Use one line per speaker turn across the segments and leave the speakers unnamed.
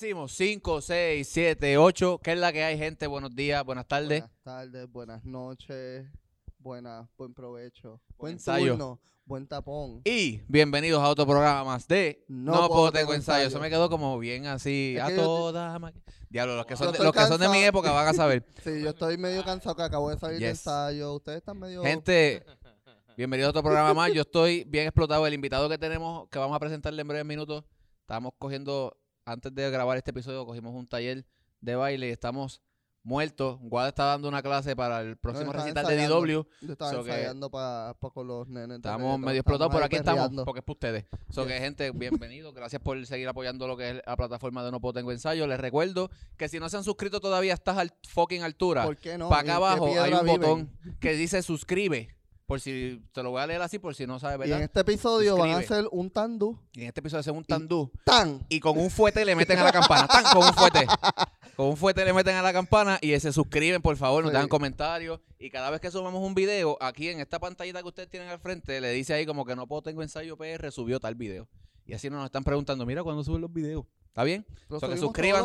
decimos 5, 6, 7, 8. ¿Qué es la que hay, gente? Buenos días, buenas tardes.
Buenas tardes, buenas noches, buenas, buen provecho, buen
ensayo.
turno, buen tapón.
Y bienvenidos a otro programa más de
No puedo, tengo
ensayo. Eso me quedó como bien así.
Es
a
que yo te-
toda ma- Diablo, los que, son
Yo
de,
estoy
los que son de mi
cansado.
época van a saber.
Sí, yo estoy medio cansado que acabo de salir de
Yes.
ensayo. Ustedes están medio.
Gente, bienvenidos a otro programa más. Yo estoy bien explotado. El invitado que tenemos, que vamos a presentarle en breves minutos, estábamos cogiendo, antes de grabar este episodio, cogimos un taller de baile y estamos muertos. Guada está dando una clase para el próximo
están
recital de. DW.
Yo estaba
so que
ensayando para con los nenes.
Estamos medio explotados, pero aquí estamos,
perreando.
porque es para ustedes. So que,
Yes.
gente, bienvenidos. Gracias por seguir apoyando lo que es la plataforma de No Puedo Tengo Ensayo. Les recuerdo que si no se han suscrito todavía a estas al fucking altura,
¿Por qué no?
para
¿En
acá abajo hay un
viven?
botón que dice suscribe. Por si te lo voy a leer así, por si no sabes,
Y
¿verdad?
en este episodio van a hacer un tandú.
Y en este episodio hacemos un tandú
¡Tan!
y con un fuete le meten a la campana. ¡Tan! Con un fuete. Con un fuete le meten a la campana y se suscriben, por favor, nos
Sí.
dejan comentarios. Y cada vez que subamos un video, aquí en esta pantallita que ustedes tienen al frente, le dice ahí como que no puedo tengo ensayo PR, subió tal video. Y así nos están preguntando, mira cuándo suben los videos. ¿Está bien?
Lo
So que
subimos todos los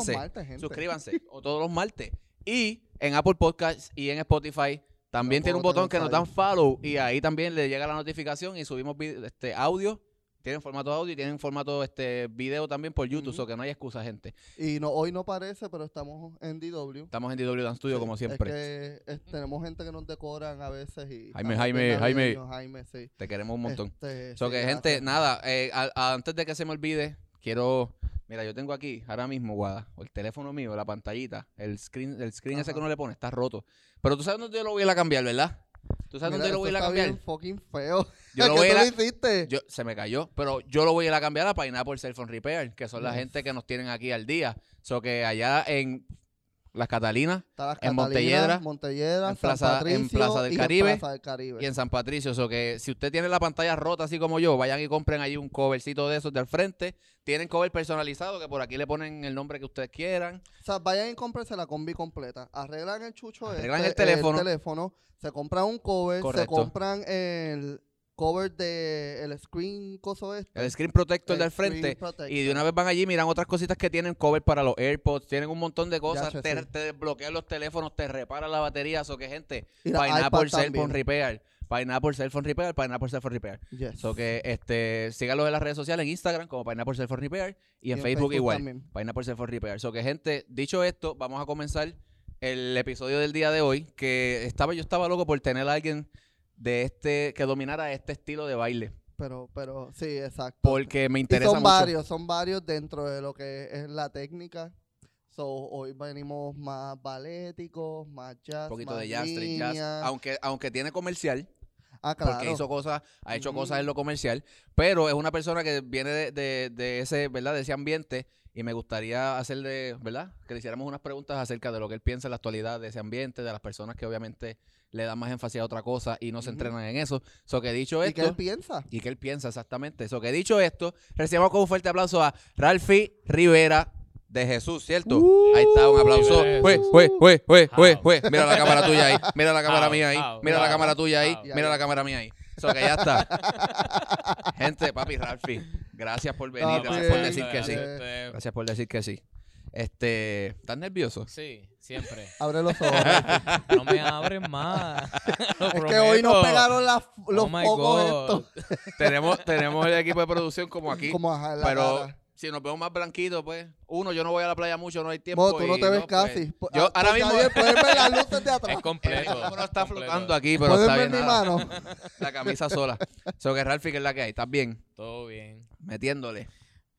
suscríbanse,
martes.
Suscríbanse. o todos los martes. Y en Apple Podcasts y en Spotify también tiene un botón que nos dan follow y ahí también le llega la notificación y subimos este audio. Tienen formato audio y tienen formato este video también por YouTube, o que no hay excusa, gente.
Y no, hoy no parece, pero estamos en DW.
Estamos en DW Dance Studio
Sí,
como siempre.
Es que tenemos gente que nos decoran a veces y...
Jaime, Jaime, Jaime.
navideños, Jaime, sí.
Te queremos un montón.
Este,
So
sí,
que, gente, nada, eh, a- a- antes de que se me olvide, quiero. Mira, yo tengo aquí, ahora mismo, Guada, el teléfono mío, la pantallita, el screen, el screen ese que uno le pone, está roto. Pero tú sabes dónde yo lo voy a ir a cambiar, ¿verdad? ¿Tú sabes
Mira,
dónde lo voy a ir a cambiar?
bien fucking feo.
Yo lo
¿Qué
voy a ir a-
lo hiciste?
Yo, se me cayó, pero yo lo voy a ir a cambiar a Pineapple Cell Phone Repair, que son la gente que nos tienen aquí al día. So que allá en Las Catalinas
las
en
Catalinas,
Montelledra,
Montelledra,
en Plaza- en
Patricio
Plaza del
en
Caribe,
Plaza del Caribe.
y en San Patricio. So que si usted tiene la pantalla rota así como yo, vayan y compren ahí un covercito de esos de al frente. Tienen cover personalizado que por aquí le ponen el nombre que ustedes quieran.
O sea, vayan y cómprense la combi completa. Arreglan el chucho
Arreglan
este,
el teléfono.
teléfono, se compran un cover,
Correcto.
se compran el cover de el screen coso este.
El screen protector
el
del frente.
protector.
Y de una vez van allí, miran otras cositas que tienen cover para los AirPods, tienen un montón de cosas, te,
sí.
te desbloquean los teléfonos, te reparan la batería, eso que gente,
Y
Pineapple
iPad
Cell Phone
también.
Repair, Pineapple Cell Phone Repair, Pineapple Cell Phone Repair.
Yes.
So que este, síganlos en las redes sociales, en Instagram como Pineapple Cell Phone Repair y en, Facebook, igual,
también.
Pineapple Cell Phone Repair. So que gente, dicho esto, vamos a comenzar el episodio del día de hoy, que estaba yo estaba loco por tener a alguien de este que dominara este estilo de baile,
Pero, pero, sí, exacto.
porque me
y
interesa
son
mucho.
varios, son varios dentro de lo que es la técnica. So, hoy venimos más baléticos, más jazz,
un poquito
más
de jazz, street jazz, aunque aunque tiene comercial,
Ah, claro.
porque hizo cosas, ha hecho cosas en lo comercial, pero es una persona que viene de, de- de ese, ¿verdad? De ese ambiente y me gustaría hacerle, ¿verdad? Que le hiciéramos unas preguntas acerca de lo que él piensa en la actualidad de ese ambiente, de las personas que obviamente le dan más énfasis a otra cosa y no se entrenan en eso. So que dicho
¿Y qué él
esto,
piensa?
y que él piensa exactamente. Eso que dicho esto, recibamos con un fuerte aplauso a Ralphie Rivera de Jesús, ¿cierto? Ahí está, un aplauso. Fue, fue, fue,
How?
fue. Mira la cámara tuya ahí. Mira la cámara mía ahí. Mira la cámara tuya ahí. Mira la cámara mía ahí. Eso que ya está. Gente, papi Ralphie, gracias por venir.
Papi,
Gracias por decir que sí. Gracias por decir que sí. Este, ¿estás nervioso?
Sí, siempre.
Abre los ojos.
No me abren más. Lo
es que hoy nos pegaron las- los
Oh my
focos
God.
estos.
tenemos, tenemos el equipo de producción como aquí.
Como la
Pero
cara.
Si nos vemos más blanquitos, pues, uno, yo no voy a la playa mucho, no hay tiempo.
Bueno, tú no
y
te ves
pues,
casi.
Yo
ah,
ahora
porque
mismo-
puedes ver las luces de atrás.
Es
El
completo.
micrófono está
completo.
flotando aquí, pero está
ver
bien.
mi
nada.
mano.
La camisa sola. So que Ralphie, que es la que hay? ¿Estás bien?
Todo bien.
Metiéndole.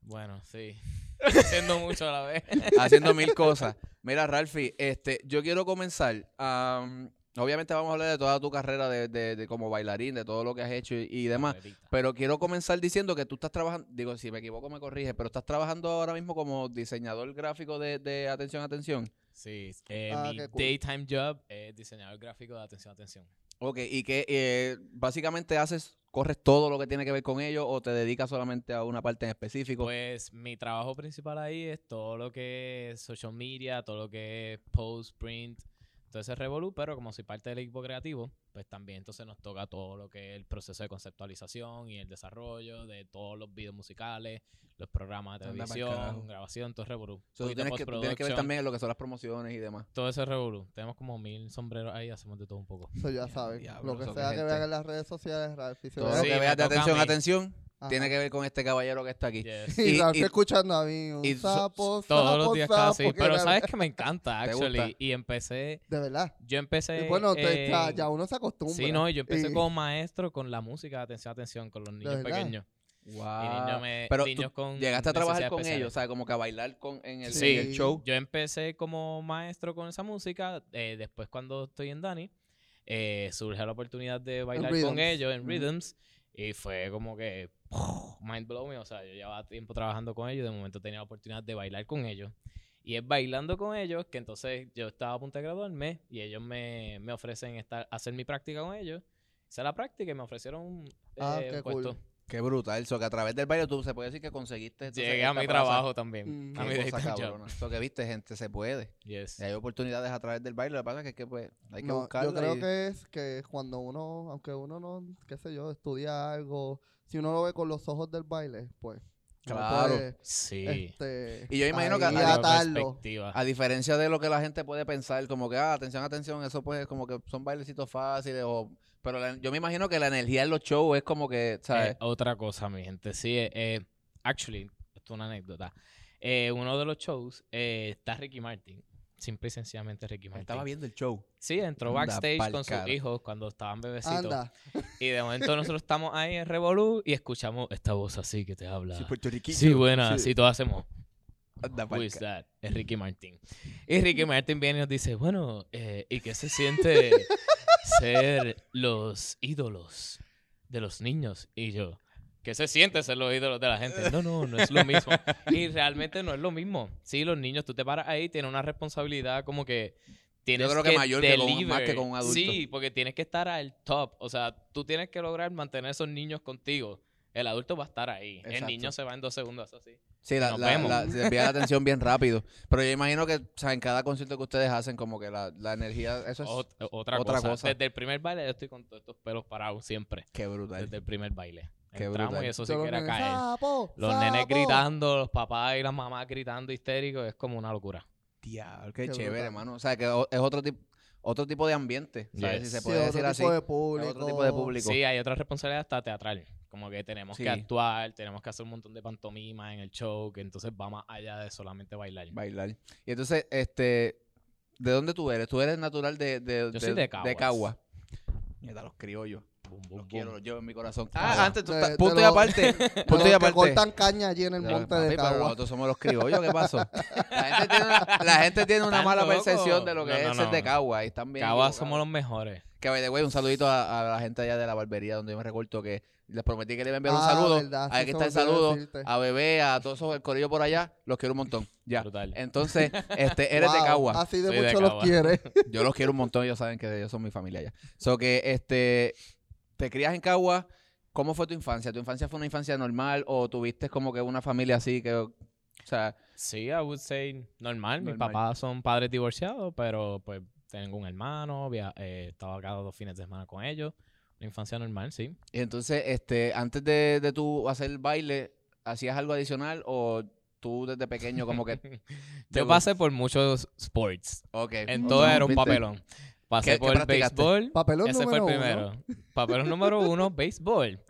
Bueno, sí. Haciendo mucho a la vez.
haciendo mil cosas. Mira, Ralphie, este, yo quiero comenzar. am, obviamente vamos a hablar de toda tu carrera de, de- de como bailarín, de todo lo que has hecho y, y demás. Pero quiero comenzar diciendo que tú estás trabajando, digo, si me equivoco me corrige, pero estás trabajando ahora mismo como diseñador gráfico de, de atención, atención.
Sí, eh,
Ah,
mi
cool.
daytime job es diseñador gráfico de atención, atención.
Ok, y que eh, básicamente haces, corres todo lo que tiene que ver con ello o te dedicas solamente a una parte en específico.
Pues mi trabajo principal ahí es todo lo que es social media, todo lo que es post, print, todo ese revolú, pero como soy parte del equipo creativo, pues también entonces nos toca todo lo que es el proceso de conceptualización y el desarrollo de todos los videos musicales, los programas de televisión, grabación, todo es revolú.
So, tú
Poquito
tienes, que, tú tienes que ver también lo que son las promociones y demás.
Todo ese revolú. Tenemos como mil sombreros ahí, hacemos de todo un poco.
Eso ya
diablo,
lo que
eso
sea
que
vean en las redes sociales, Ralphie. se
Todo
vea-
lo
Sí,
que
me
veas de
toca a
atención, atención,
Ajá.
tiene que ver con este caballero que está aquí.
Yes.
Y,
y-
escuchando a mí, un
y so-
sapo,
Todos los días
sapo,
casi. Pero
era-
sabes que me encanta,
¿Te
actually. Y empecé,
De verdad.
yo empecé...
Y bueno, te- ya,
en-
ya uno se acostumbra.
Sí, no, yo empecé
Y-
como maestro con la música, atención, atención, con los niños pequeños.
Wow.
Y niños, me-
Pero
niños
tú
con
llegaste a trabajar con
especiales.
ellos, o sea, como que a bailar con, en, el,
Sí.
en el show.
Yo empecé como maestro con esa música. eh, después, cuando estoy en Dani, eh, surge la oportunidad de bailar con ellos en. Rhythms. Y fue como que mind blowing. O sea, yo llevaba tiempo trabajando con ellos. De momento tenía la oportunidad de bailar con ellos. Y es bailando con ellos que entonces yo estaba a punto de graduarme y ellos me, me ofrecen estar, hacer mi práctica con ellos. Hice la práctica y me ofrecieron un,
Ah,
eh,
qué
un puesto.
cool.
Qué brutal. So, que a través del baile tú se puede decir que conseguiste.
Llegué a mi trabajo también.
Mm.
A mi
Qué
day
cosa
job.
cabrona. So, que viste, gente, se puede.
Yes.
Y hay oportunidades a través del baile. Lo que pasa es que, que, pues, hay que
No,
buscarlo.
yo creo que es que cuando uno, aunque uno no, qué sé yo, estudia algo, si uno lo ve con los ojos del baile, pues.
Claro.
puede,
Sí.
este,
Y yo imagino que a-
atarlo.
A diferencia de lo que la gente puede pensar, como que, ah, atención, atención, eso pues como que son bailecitos fáciles. O, pero la- yo me imagino que la energía en los shows es como que, ¿sabes?
Eh, otra cosa, mi gente. Sí, eh, eh, actually, esto es una anécdota. Eh, uno de los shows eh, está Ricky Martin. Simple y sencillamente Ricky Martin.
Estaba viendo el show.
Sí, entró
Anda
backstage con sus hijos cuando estaban bebecitos.
Anda.
Y de momento nosotros estamos ahí en Revolú y escuchamos esta voz así que te habla.
Sí, puertorriqueño.
Sí, buena,
Sí.
así todos hacemos.
Anda
Who is that? Es Ricky Martin. Y Ricky Martin viene y nos dice, bueno, eh, ¿y qué se siente ser los ídolos de los niños? Y yo, ¿qué se siente ser los ídolos de la gente? No, no, no es lo mismo. Y realmente no es lo mismo. Sí, los niños, tú te paras ahí, tienes una responsabilidad como que tienes
creo que mayor que con- más que con un adulto.
Sí, porque tienes que estar al top. O sea, tú tienes que lograr mantener esos niños contigo. El adulto va a estar ahí. El niño se va en dos segundos así.
Sí, la,
Nos
la,
vemos.
la- se desvía la atención bien rápido. Pero yo imagino que, o sea, en cada concierto que ustedes hacen, como que la, la energía, eso es...
Ot- otra,
otra
cosa.
cosa.
Desde el primer baile yo estoy con todos estos pelos parados siempre.
Qué brutal.
Desde el primer baile.
Qué
Entramos
brutal.
y eso sí que
los
era
nenes,
caer.
"Sapo,
Los nenes
sapo".
gritando, los papás y las mamás gritando histéricos, es como una locura.
Diablo, qué,
Qué
chévere, hermano. O sea, que es otro tipo otro tipo de ambiente, ¿sabes?
Yes.
Si se
Sí,
puede
otro
decir así.
tipo de público.
otro tipo de público.
Sí, hay otra responsabilidad hasta teatral. Como que tenemos
Sí.
que actuar, tenemos que hacer un montón de pantomima en el show, que entonces va más allá de solamente bailar.
Bailar. Y entonces, este, ¿de dónde tú eres? Tú eres natural de, de,
Yo soy de Caguas.
Cagua. Mierda, los criollos.
Bum, bum,
Los quiero, los llevo en mi corazón.
Ah,
Ah, antes tú
de-
estás-
de
punto y aparte.
De
Punto y aparte.
cortan caña allí en el monte
papi,
de
pero
Cagua.
nosotros somos los criollos, ¿qué pasó? La gente tiene una, la gente tiene una
Están
mala percepción de lo que
No,
es
no, no.
de Cagua. Y están bien equivocados.
somos los mejores.
Que, by the way, un saludito a, a la gente allá de la barbería donde yo me recorto que les prometí que le iba a enviar un
Ah,
saludo.
verdad, se
está el saludo.
decirte.
A Bebé, a todos esos, el corillo por allá. Los quiero un montón. Ya.
Brutal.
Entonces, este, eres de
Wow,
Cagua.
Así de
Soy de
mucho los
Cagua.
quiere.
Yo los quiero un montón. Ellos saben que ellos son mi familia ya. So que, este, te crías en Cagua. ¿Cómo fue tu infancia? ¿Tu infancia fue una infancia normal o tuviste como que una familia así que, o sea,
Sí, I would say normal. Mis
Normal.
papás son padres divorciados, pero pues tengo un hermano, via- eh, estaba cada dos fines de semana con ellos. Una infancia normal, sí.
y entonces, este, antes de, de tú hacer baile, ¿hacías algo adicional o tú desde pequeño como que,
Yo pasé por muchos sports.
ok,
En todo era un papelón. Pasé
¿Qué- qué
por
practicaste?
béisbol.
Papelón
Ese fue el primero.
uno.
Papelón número uno, béisbol.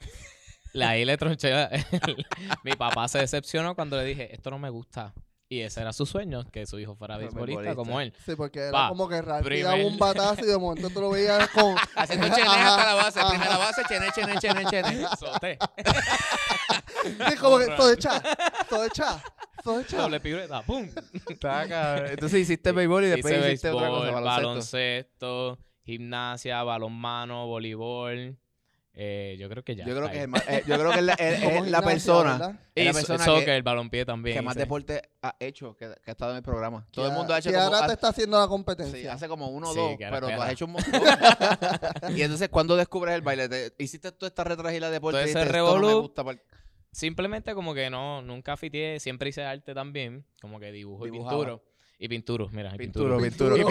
La ahí le tronché. la- Mi papá se decepcionó cuando le dije, esto no me gusta. Y ese era su sueño, que su hijo fuera beisbolista como él.
Sí, porque era
Pa,
como que
primer-
tiraba un batazo y de momento tú lo veías con...
Haciendo chenes
Ajá,
hasta la base,
ajá.
primera base, chenes, chenes, chenes, chenes.
Sote.
Sí, como que todo echa, todo echa,
Doble pirueta. ¡Pum!
Entonces hiciste béisbol y después
Hice
hiciste otra cosa, baloncesto.
baloncesto, gimnasia, balonmano, voleibol. Eh, yo creo que ya.
Yo creo
ahí.
que es, el más- eh, yo creo que es la, es- es la persona,
¿verdad?
es la
Y
persona
soccer,
que,
el balompié también.
que más deporte ha hecho, que, que ha estado en el programa. Todo el mundo ha hecho como...
ahora te está haciendo la
sí,
competencia.
hace como uno o
Sí,
dos, pero tú has hecho un montón. y entonces, ¿cuándo descubres el baile? Te- hiciste toda esta retragila de deporte
Todo
y
ese
dijiste, esto no me gusta par-".
Simplemente como que no, nunca fiteé, siempre hice arte también, como que dibujo y pintura. Y pintura, mira. y
Pinturo,
pintura.
pinturo.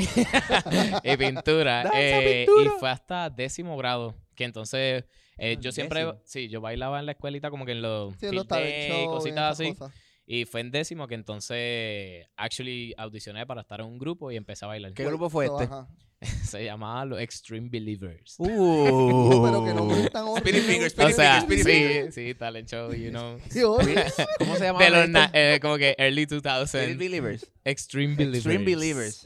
y pintura. Eh,
pintura.
Y fue hasta décimo grado. Que entonces eh,
Ah,
yo siempre,
décimo.
sí, yo bailaba en la escuelita como que en los,
Sí, en los
field
talent
day,
shows y
cositas así.
cosas.
Y fue en décimo que entonces actually audicioné para estar en un grupo y empecé a bailar.
¿Qué grupo fue este?
ajá.
Se llamaba los Extreme Believers.
Uh,
pero que no me tan
Spirit Finger,
o
Spirit
sea,
Finger,
sí,
Spirit
sí, talent show, you know.
¿Cómo se llama?
De los na- eh, como que early 2000
Spirit Believers.
Extreme Believers.
Extreme Believers.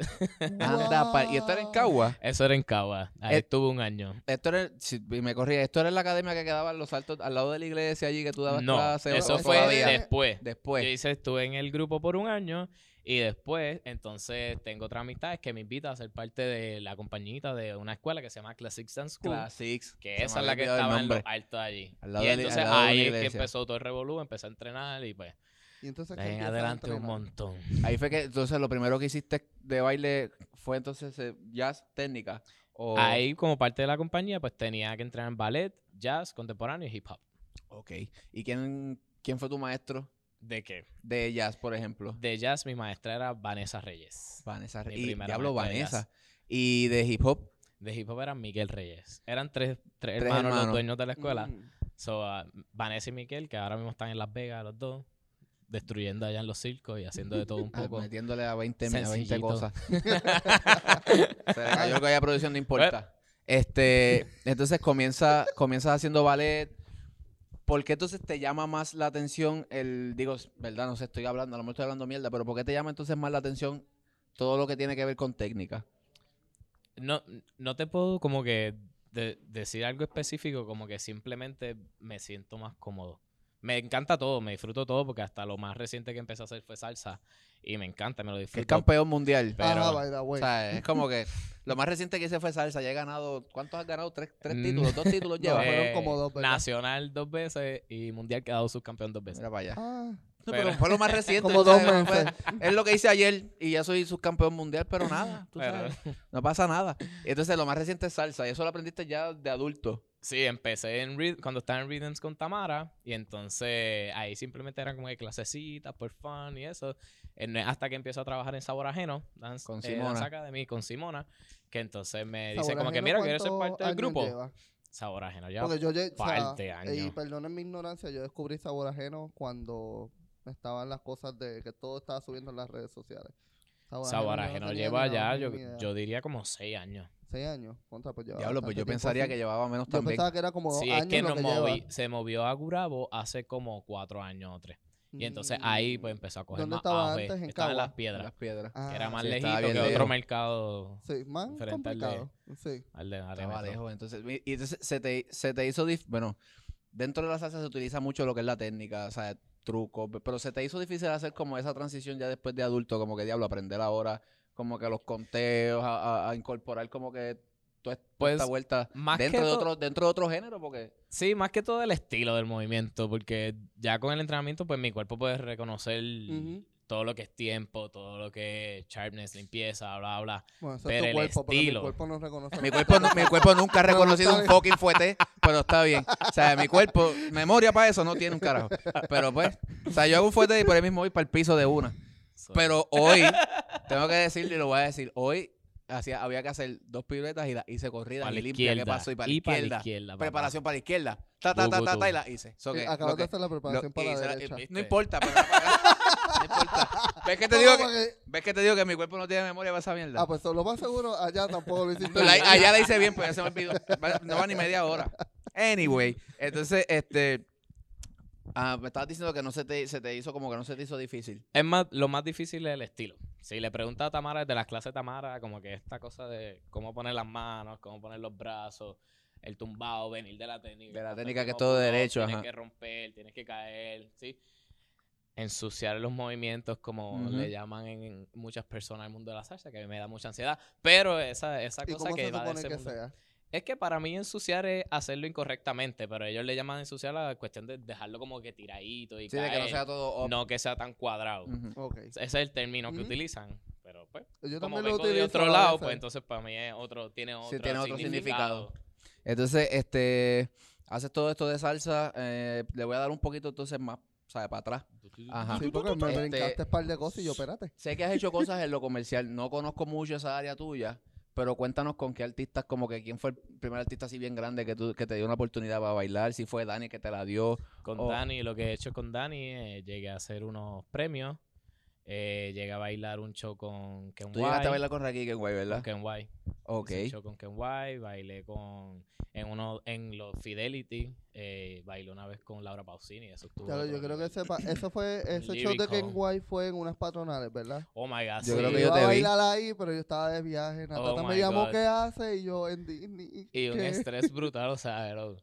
Anda, pa- y esto era en Cagua.
Eso era en Cagua. Ahí
Eh,
estuve un año.
Esto era, si me corría, esto era en la academia que quedaba en los altos, al lado de la iglesia allí que tú dabas
No,
clases.
eso
o
fue
todavía.
después.
Después.
Yo hice, estuve en el grupo por un año y después, entonces, tengo otras amistades que me invitan a ser parte de la compañita de una escuela que se llama Classic Dance School.
Classics.
Que
Se
esa es la que estaba en los altos allí.
Al lado
y entonces
al lado de una
ahí es que empezó todo el revolú, empecé a entrenar y pues
Y entonces,
de
¿qué
ahí en adelante un montón.
Ahí fue que, entonces, lo primero que hiciste de baile fue entonces eh, jazz técnica. O...
Ahí, como parte de la compañía, pues tenía que entrenar en ballet, jazz, contemporáneo y hip hop.
Ok. ¿Y quién, quién fue tu maestro
¿De qué?
de jazz, por ejemplo?
De jazz, mi maestra era Vanessa Reyes.
Vanessa.
Mi
Y
de
Vanessa. Y de hip hop.
De hip hop era Miguel Reyes. Eran tres, tres,
Tres
hermanos,
hermanos.
los dueños de la escuela.
Mm.
So, ah, Vanessa y Miguel, que ahora mismo están en Las Vegas, los dos, destruyendo allá en los circos y haciendo de todo un
ah,
poco.
Metiéndole a 20, mi- a 20
Sencillito.
cosas. Se le cayó que haya producción, no importa. Este, entonces comienza, comienzas haciendo ballet. ¿Por qué entonces te llama más la atención el, digo, verdad, no sé, estoy hablando, a lo mejor estoy hablando mierda, pero ¿por qué te llama entonces más la atención todo lo que tiene que ver con técnica?
No, no te puedo como que de- decir algo específico, como que simplemente me siento más cómodo. Me encanta todo, me disfruto todo, porque hasta lo más reciente que empecé a hacer fue salsa y me encanta, me lo disfruto.
campeón mundial.
Pero-
Ajá, by the
O
way.
sea, es como que lo más reciente que hice fue salsa. Ya he ganado, ¿cuántos has ganado? ¿Tres, tres
Mm.
títulos? ¿Dos títulos
No,
llevas?
eh, fueron como dos, ¿verdad?
Nacional dos veces y mundial quedado subcampeón dos veces.
Mira para allá.
Ah,
No,
Pero-
pero fue lo más reciente.
Como dos meses.
es lo que hice ayer y ya soy subcampeón mundial, pero nada, tú
Pero-
sabes, no pasa nada. Entonces lo más reciente es salsa y eso lo aprendiste ya de adulto.
Sí, empecé en cuando estaba en Rhythms con Tamara y entonces ahí simplemente eran como que clasecitas por fun y eso. Eh, hasta que empiezo a trabajar en Sabor Ajeno, Dance,
Con
eh,
Simona.
Dance Academy, con Simona, que entonces me dice como que mira, ¿quieres ser
¿cuántos
parte del grupo?
lleva?
Sabor Ajeno, ya.
Porque yo, o sea, y perdonen mi ignorancia, yo descubrí sabor ajeno cuando estaban las cosas de que todo estaba subiendo en las redes sociales.
Sabor
yo no
lleva ya, yo, yo diría como seis años.
Seis años. Contra, pues llevaba
Diablo, pues yo pensaría
así.
que llevaba menos
Yo
también.
pensaba que era como dos
Sí,
años
es que
lo
nos
que
se movió a Gurabo hace como cuatro años o tres. Y entonces ahí pues empezó a coger
¿Dónde
más
estaba
auge.
antes? En
Estaba en
Cagua.
las piedras.
Las piedras.
Ah,
que era más
sí,
lejito que otro mercado
Sí, más
diferente al de-
complicado. Sí.
al de
Estaba lejos. Entonces, y entonces se te, se te hizo, dif- bueno, dentro de la salsa se utiliza mucho lo que es la técnica, o sea, trucos, pe- pero se te hizo difícil hacer como esa transición ya después de adulto, como que diablo, aprender ahora, como que los conteos, a, a- a incorporar como que toda esta
Pues,
vuelta
más que
dentro de otro, dentro de otro género, porque
Sí, más que todo el estilo del movimiento, porque ya con el entrenamiento, pues mi cuerpo puede reconocer. Todo lo que es tiempo, todo lo que es sharpness, limpieza, bla, bla.
Bueno, eso
Pero
es
el
tu cuerpo, pero mi
estilo.
cuerpo no reconoce.
mi cuerpo, no- mi cuerpo nunca ha reconocido un
bien.
fucking fuete, pero está bien. O sea, mi cuerpo, memoria para eso no tiene un carajo. Pero pues, o sea, yo hago un fuete y por ahí mismo voy para el piso de una. Pero hoy, tengo que decirlo y lo voy a decir, hoy hacía, había que hacer dos piruetas y las hice corridas
para
y
la
limpia. ¿Qué
izquierda.
pasó? Y para la izquierda.
la izquierda. papá.
Preparación para la izquierda. Ta, ta, ta, ta, ta, y la hice. So
Sí,
que-
acabas
lo
de hacer la preparación
lo-
para la derecha.
No importa, pero importa. ¿Ves que te digo que, ves que te digo que mi cuerpo no tiene memoria para esa mierda?
Ah, pues lo más seguro, allá tampoco lo hiciste.
La- allá la hice bien, pero ya se me olvidó. No va ni media hora. Anyway, entonces, este. ah, me estabas diciendo que no se te, se te hizo como que no se te hizo difícil.
Es más, lo más difícil es el estilo. Si le preguntas a Tamara de las clases de Tamara, como que esta cosa de cómo poner las manos, cómo poner los brazos, el tumbado, venir de la técnica.
De la técnica que es todo derecho,
Tienes
ajá.
que romper, tienes que caer, ¿sí? Ensuciar los movimientos, como le llaman en muchas personas el mundo de la salsa, que me da mucha ansiedad. Pero esa, esa
¿Y
cosa que va de ese
que
mundo-
sea?
Es que para mí ensuciar es hacerlo incorrectamente, pero ellos le llaman ensuciar la cuestión de dejarlo como que tiradito y
Sí, de que no sea todo. up.
no que sea tan cuadrado. Ese es el término que utilizan. Pero pues,
Yo
como
también lo
vengo de otro lado, pues entonces para mí es otro, tiene otro,
Sí, tiene otro
significado.
Entonces, este. Haces todo esto de salsa. eh, le voy a dar un poquito entonces más, ¿sabes? Para atrás. Ajá.
Sí, porque me
Este-
brincaste un par de cosas y yo, espérate.
Sé que has hecho cosas en lo comercial. No conozco mucho esa área tuya, pero cuéntanos con qué artistas, como que quién fue el primer artista así bien grande que, tú, que te dio una oportunidad para bailar, si fue Dani que te la dio.
Con
Oh.
Dani, lo que he hecho con Dani, eh, llegué a hacer unos premios. Eh, llegué a bailar un show con Ken
Tú llegaste a bailar con Raquel Kenway,
con
¿verdad?
Ken White.
Ok.
Hice un show con Ken White, bailé con en uno en los Fidelity, eh, bailé una vez con Laura Pausini, eso estuvo.
Claro, yo creo que sepa, eso fue, ese show de. Ken White fue en unas patronales, ¿verdad?
Oh my god,
Yo
sí.
creo que
yo
yo
iba
te
a
vi.
bailar ahí, pero yo estaba de viaje. Natata
Oh
me
my
llamó,
God.
¿qué hace? Y yo en Disney.
y un
¿qué?
estrés brutal, o sea, bro,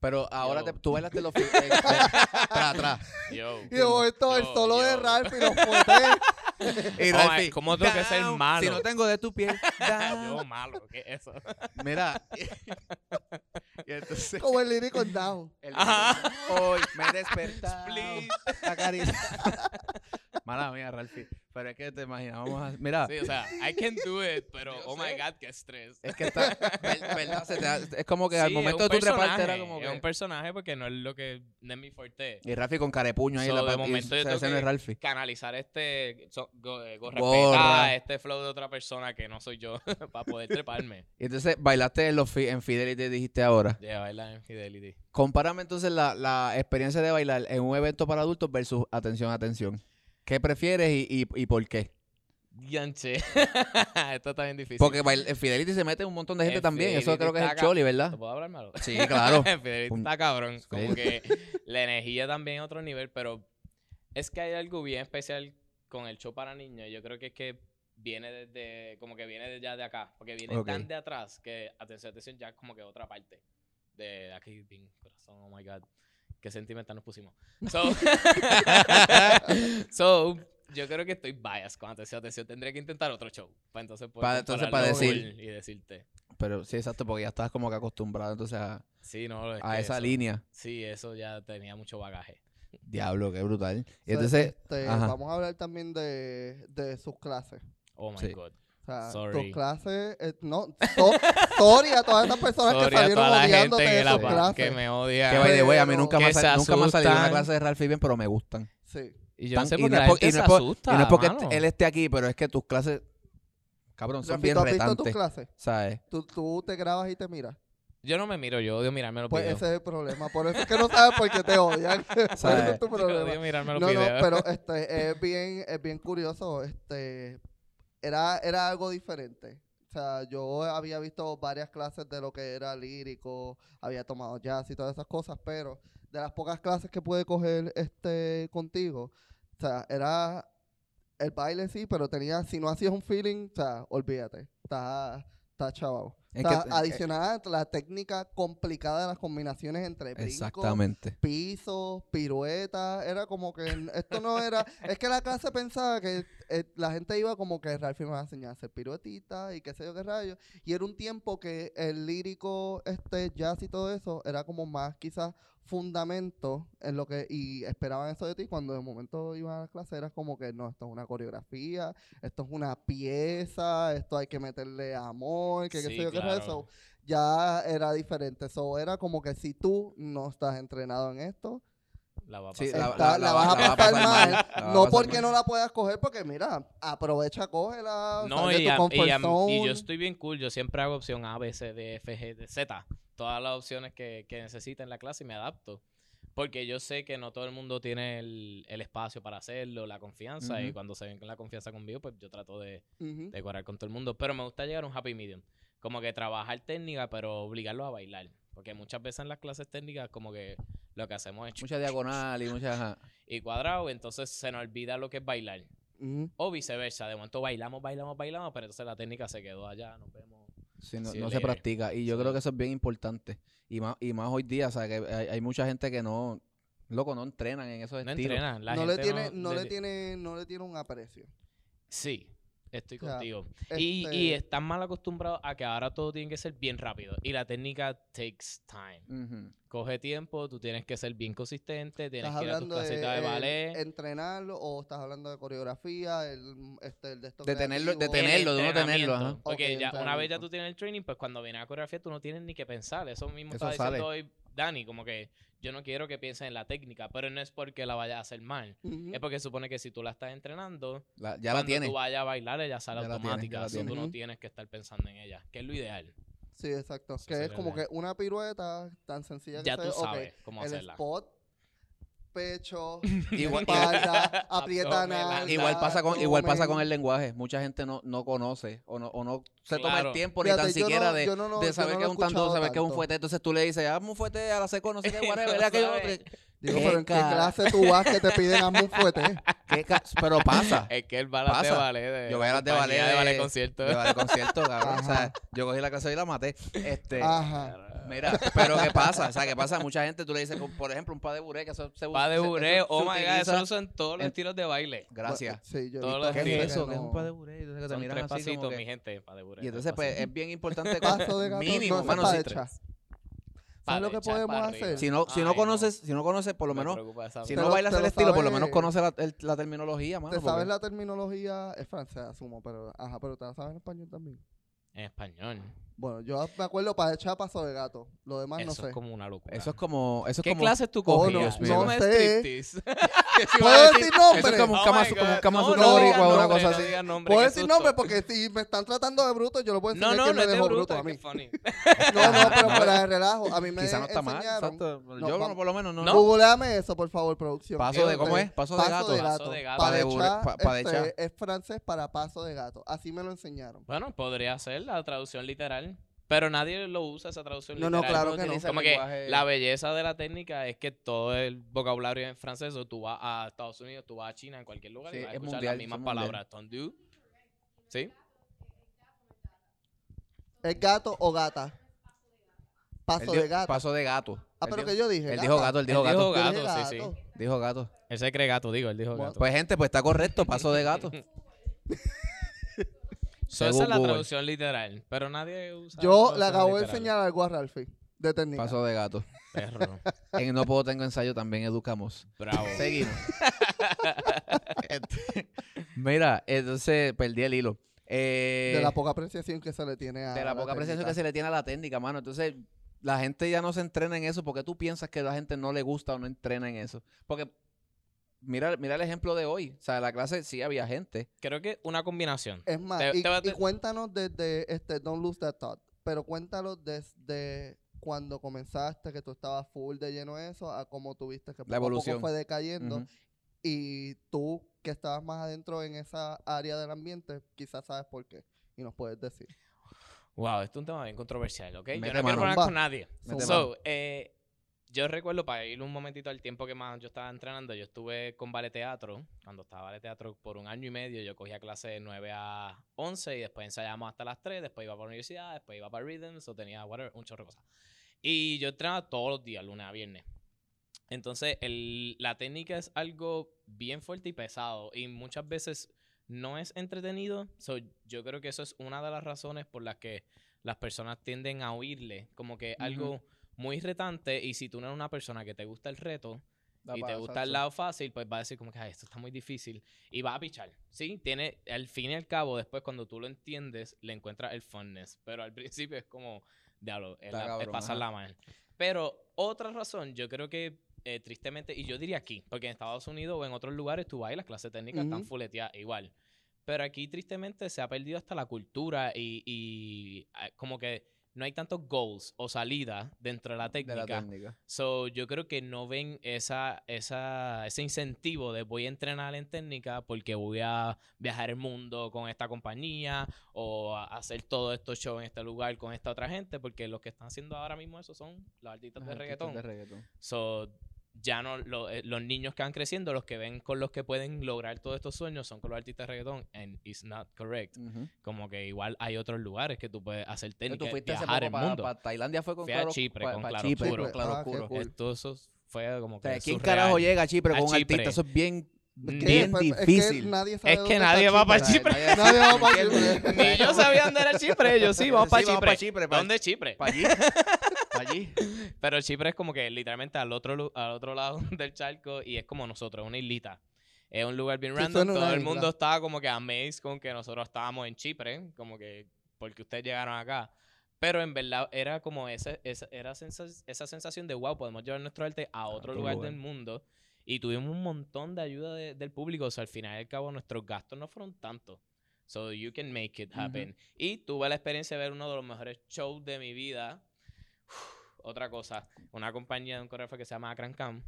Pero ahora te, tú bailaste los fi- eh, Tra, tra.
yo.
Y de momento el
Yo,
solo de
yo.
Ralph y los fuetes.
Y
Oh
Ralphie,
my- ¿cómo tengo que ser
down,
malo?
Si no tengo de tu piel. down.
Yo malo, ¿qué es eso?
Mira. y entonces.
como el lírico en Down.
el-
Ajá.
Hoy me despertado. Acarici- Mala mía, Ralphie. Pero es que te imaginas, vamos a. Mira.
Sí, o sea, I can do it, pero oh my god, qué estrés.
Es que está. ver- ¿Verdad? Se te da- es como que al momento de tu treparte era como
Es un personaje porque no es lo que no es mi fuerte.
Y Ralphie con carepuño ahí
So,
en la
de
pa- y
momento yo tengo que-
Ralphie.
Canalizar este so- go- eh, go- este flow de otra persona que no soy yo para poder treparme.
Y entonces bailaste en, los fi- en Fidelity, dijiste ahora.
Ya bailar en Fidelity.
Compárame entonces la, la experiencia de bailar en un evento para adultos versus atención, atención. ¿Qué prefieres y, y, y por qué?
Yanche. Esto está bien difícil.
Porque bail- en Fidelity se mete un montón de gente
En
también. Eso creo que es el choli,
¿Te
¿verdad?
puedo hablar malo?
Sí, claro.
En Fidelity
Un-
está cabrón. Como que la energía también a otro nivel, pero es que hay algo bien especial con el show para niños. Yo creo que es que viene desde, como que viene de ya de acá, porque viene tan de atrás que atención, atención, ya es como que otra parte de aquí, corazón, oh my god, qué sentimental nos pusimos. So, so, yo creo que estoy biased con atención, atención. Tendré que intentar otro show para entonces poder
Para- entonces,
compararlo
para decir.
y decirte.
Pero sí, exacto, porque ya estás como que acostumbrado entonces a,
Sí, no, es
a
que
esa
eso-
línea.
Sí, eso ya tenía mucho bagaje.
Diablo, qué brutal. Y entonces,
este,
ajá.
vamos a hablar también de, de sus clases.
Oh my
Sí.
god.
Sea,
Sorry.
tus clases, eh, no, so- sorry a todas estas personas
Sorry
que
a
salieron
la
odiándote
gente
de
que, la
sus
pa-
clases.
que me odia.
que by the way, a mí nunca me, ha
que
sal- nunca me ha salido una
asustan.
clase de Ralphie bien, pero me gustan.
Sí.
Y yo no
Tan-
sé
y
por qué la gente se
por-
asusta,
Y no es porque
mano.
él esté aquí, pero es que tus clases, cabrón, son
Rafi,
bien
¿Tú has visto tus
retantes.
clases?
¿Sabes?
Tú, tú te grabas y te miras.
Yo no me miro, yo odio mirarme los
Pues
videos.
ese es el problema. Por eso es que no sabes por qué te odian.
¿Sabes?
es tu
Yo
problema.
odio mirarme los
No, no,
videos.
pero este, es bien, es bien curioso. Este, era, era algo diferente. O sea, yo había visto varias clases de lo que era lírico, había tomado jazz y todas esas cosas, pero de las pocas clases que pude coger este contigo, o sea, era el baile sí, pero tenía, si no hacías un feeling, o sea, olvídate, está, está chaval.
Es que-
adicional la técnica complicada de las combinaciones entre
Exactamente.
pisos, piruetas, era como que esto no era, es que la clase pensaba que eh, la gente iba como que Ralphie me va a enseñar a hacer piruetitas y qué sé yo qué rayos, y era un tiempo que el lírico, este jazz y todo eso era como más quizás fundamento en lo que, y esperaban eso de ti cuando de momento iban a la clase era como que no, esto es una coreografía, esto es una pieza, esto hay que meterle amor, que qué sé yo qué ya era diferente. Eso era como que si tú no estás entrenado en esto,
La va a
Sí,
pasar.
la-
la, vas a
la va a
pasar
pasar
mal. No porque
mal.
no la puedas coger, porque mira, aprovecha, cógela,
No, y,
tu
a-
comfort
y a- y
zone.
yo estoy bien cool. Yo siempre hago opción A, B, C, D, F, G, D, Z. Todas las opciones que, que necesita en la clase y me adapto. Porque yo sé que no todo el mundo tiene el, el espacio para hacerlo, la confianza. Y cuando se ven con la confianza conmigo, pues yo trato de, de cuadrar con todo el mundo. Pero me gusta llegar a un happy medium. Como que trabajar técnica, pero obligarlos a bailar. Porque muchas veces en las clases técnicas, como que lo que hacemos es
Mucha diagonal y mucha...
y cuadrado, entonces se nos olvida lo que es bailar. O viceversa, de momento bailamos, bailamos, bailamos, pero entonces la técnica se quedó allá, nos vemos.
Sí, no,
Sí,
no se practica. Y yo
Sí.
creo que eso es bien importante. Y más, y más hoy día, o sea, que hay, hay mucha gente que no, loco, no entrenan en esos
No
estilos.
entrenan, la
no, le
gente
tiene,
no
no, le
le-
tiene, no le tiene un aprecio.
Sí, estoy
O sea,
contigo. Y,
Este,
y están mal acostumbrados a que ahora todo tiene que ser bien rápido. Y la técnica takes time. Coge tiempo, tú tienes que ser bien consistente, tienes
¿Estás
que ir a tus
hablando de,
clasitas de, ballet.
entrenarlo o estás hablando de coreografía, el, este, el de estos
De tenerlo- de tener- tenerlo, ajá.
Porque
Ok,
ya una vez ya tú tienes el training, pues cuando viene a coreografía tú no tienes ni que pensar. Eso mismo
Eso
estaba
sale.
diciendo hoy Dani, como que yo no quiero que pienses en la técnica, pero no es porque la vayas a hacer mal. Es porque supone que si tú la estás entrenando,
La- ya la
cuando
tiene.
tú vayas a bailar, ella sale
Ya la tiene, ya
automática.
tiene.
tú no tienes que estar pensando en ella, que es lo ideal.
Sí, exacto. Que es como que una pirueta tan sencilla que
Ya
se-
tú sabes cómo
el
hacerla.
spot, pecho,
Igual,
espalda, aprieta nalga,
igual pasa con igual pasa con el lenguaje. Mucha gente no, no conoce o no, o no se toma
Claro.
el tiempo ni
Fíjate,
tan
no-
siquiera de,
no
de saber
no
que es un tanto, saber que es un fuete. Entonces tú le dices, hazme un fuete a la seco, no sé qué, whatever,
Digo,
¿Qué
pero ¿en qué clase tú vas que te piden hazme un fuete?
¿Qué ca- Pero pasa.
Es que él va a las de ballet. De
Yo voy a las de ballet
De ballet concierto.
De vale concierto, cabrón. O sea, yo cogí la clase y la maté. Este,
Ajá.
mira, pero ¿qué pasa? O sea, ¿qué pasa? Mucha gente, tú le dices, por ejemplo, un pa de buré, que eso se
Pa de
se-
buré,
eso
oh my god, eso lo usan en todos los
en-
estilos de baile.
Gracias.
Sí, yo
Todos los
¿Qué es eso?
que
¿Qué es un pa de buré? Entonces, que te
Son
miran
tres
así
pasitos, mi gente, pa de buré.
Y entonces, pues, es bien importante que
Paso de gato,
mínimo,
no,
mano,
pa'
si,
de cha.
Pa
¿Sabes lo que podemos hacer?
si no, si no
Ay,
conoces, si no conoces, por lo
Me
menos,
preocupa
si
Te
no
lo-
bailas el
lo
estilo, por lo menos conoce la, el- la terminología, mano.
Te
porque-
sabes la terminología, es francesa, asumo, pero ajá, pero te la sabes en español también.
En español.
Bueno, yo me acuerdo para echar paso de gato. Lo demás no
Eso
sé.
es como una locura.
Eso es como, eso es
¿Qué
como,
clases tú
Oh,
cogías?
no,
Eso
no
es
sé.
striptease.
¿Puedo decir
Eso
nombre?
es como un
Oh my God.
Kama
No, no digas
o una
nombre,
cosa
no
así.
digas nombre,
Puedo
qué
decir
susto.
nombre porque si me están tratando de bruto, yo lo puedo
No,
enseñar
no,
quién
no
me
es de
dejó
bruto,
bruto a
es que
mí.
funny.
No, no, pero fuera de relajo. A mí me
Quizá no está mal,
enseñaron.
exacto.
No,
Yo,
vamos.
por lo menos, no.
No.
Googleame eso, por favor, producción.
Paso de,
Este,
¿cómo es? Paso de gato.
Paso de gato.
Pa'
de pa-
este, es francés para paso de gato. Así me lo enseñaron.
Bueno, podría ser la traducción literal. Pero nadie lo usa esa traducción
No, no,
literal.
claro que no.
Como que
lenguaje-
la belleza de la técnica es que todo el vocabulario es en francés. O tú vas a Estados Unidos, tú vas a China, en cualquier lugar,
Sí,
y vas a
es
escuchar
mundial,
las mismas palabras. Tondu. ¿Sí?
¿Es gato o gata? Paso
dijo-
de gato.
Paso de gato.
ah,
Él
pero
dijo-
que yo dije.
Él dijo gato, él dijo
Él dijo
gato.
Gato, sí, sí.
gato.
Dijo gato.
Él se cree gato, digo, él dijo
Bueno,
gato.
Pues gente, pues está correcto, paso de gato.
So, esa es la
Google.
traducción literal. Pero nadie usa.
Yo
la
le acabo de enseñar algo a Ralphie de técnica.
Paso de gato.
Perro.
En No Puedo Tengo Ensayo también educamos.
Bravo.
Seguimos. Este, Mira, entonces perdí el hilo. Eh,
de la poca apreciación que se le tiene a
de la poca apreciación que se le tiene a la técnica, mano. Entonces, la gente ya no se entrena en eso. porque tú piensas que la gente no le gusta o no entrena en eso? Porque mira, mira el ejemplo de hoy. O sea, en la clase sí había gente.
Creo que una combinación.
Es más,
Te-
y,
te
cuéntanos desde, este, Don't Lose That Thought, pero cuéntalo desde cuando comenzaste, que tú estabas full de lleno de eso, a cómo tuviste que poco
La
a poco
evolución.
fue decayendo, y tú que estabas más adentro en esa área del ambiente, quizás sabes por qué, y nos puedes decir.
Wow, esto es un tema bien controversial, ¿ok? Yo no quiero
mano.
hablar
Va.
con nadie.
Mete
So, eh, yo recuerdo, para ir un momentito al tiempo que más yo estaba entrenando, yo estuve con ballet teatro. Cuando estaba ballet teatro por un año y medio, yo cogía clase de 9 a 11 y después ensayábamos hasta las 3, después iba para la universidad, después iba para Rhythms, o tenía whatever, un chorro de cosas. Y yo entrenaba todos los días, lunes a viernes. Entonces, el- la técnica es algo bien fuerte y pesado y muchas veces no es entretenido. So, yo creo que eso es una de las razones por las que las personas tienden a oírle, como que algo muy retante y si tú no eres una persona que te gusta el reto
Da
y te gusta el lado fácil, pues va a decir como que "Ay, esto está muy difícil y va a pichar. Sí, tiene al fin y al cabo después cuando tú lo entiendes le encuentras el funness, pero al principio es como diablo, es, la- es pasarla mal. Pero otra razón, yo creo que eh, tristemente, y yo diría aquí, porque en Estados Unidos o en otros lugares tú vas y las clases técnicas están
Ujú.
fuleteadas igual. Pero aquí tristemente se ha perdido hasta la cultura y, y, ah, como que no hay tantos goals o salidas dentro de la
de
técnica.
la técnica.
So, yo creo que no ven esa, esa, ese incentivo de voy a entrenar en técnica porque voy a viajar el mundo con esta compañía o a hacer todos estos shows en este lugar con esta otra gente, porque los que están haciendo ahora mismo eso son los artistas de
artistas
reggaetón.
de reggaetón.
So, ya no, lo- eh, los niños que van creciendo, los que ven con los que pueden lograr todos estos sueños son con los artistas de reggaetón, and it's not correct.
Ujú.
Como que igual hay otros lugares que tú puedes hacer técnica,
Tú fuiste hace
viajar
poco
el
para
mundo.
Tailandia fue con
Fui a
claro,
Chipre
pa-
con claro
Chipre,
oscuro.
claro
Ah,
oscuro.
cool.
Esto eso fue como
O
que
sea, ¿quién
surreal.
carajo llega a Chipre
A
con un
Chipre.
artista? Eso es bien,
Mm.
bien difícil.
Es que nadie sabe
Es que nadie va pa'
Chipre.
Chipre.
Nadie va pa'
¿entiendes?
Chipre.
Ni yo sabía dónde era Chipre. Yo sí, vamos
Sí,
para Chipre.
pa' Chipre,
¿Dónde es Chipre?
Para allí. Allí.
Pero Chipre es como que literalmente al otro, al otro lado del charco y es como nosotros, una islita. Es un lugar bien random. Todo el
isla.
mundo estaba como que amazed con que nosotros estábamos en Chipre, como que porque ustedes llegaron acá. Pero en verdad era como ese, esa, era sensa- esa sensación de, wow, podemos llevar nuestro arte a otro
otro
lugar,
lugar.
del mundo. Y tuvimos un montón de ayuda de- del público. O sea, al final y al cabo, nuestros gastos no fueron tantos. So you can make it happen. Y tuve la experiencia de ver uno de los mejores shows de mi vida. Otra cosa, una compañía de un coreógrafo que se llama Akran Cam.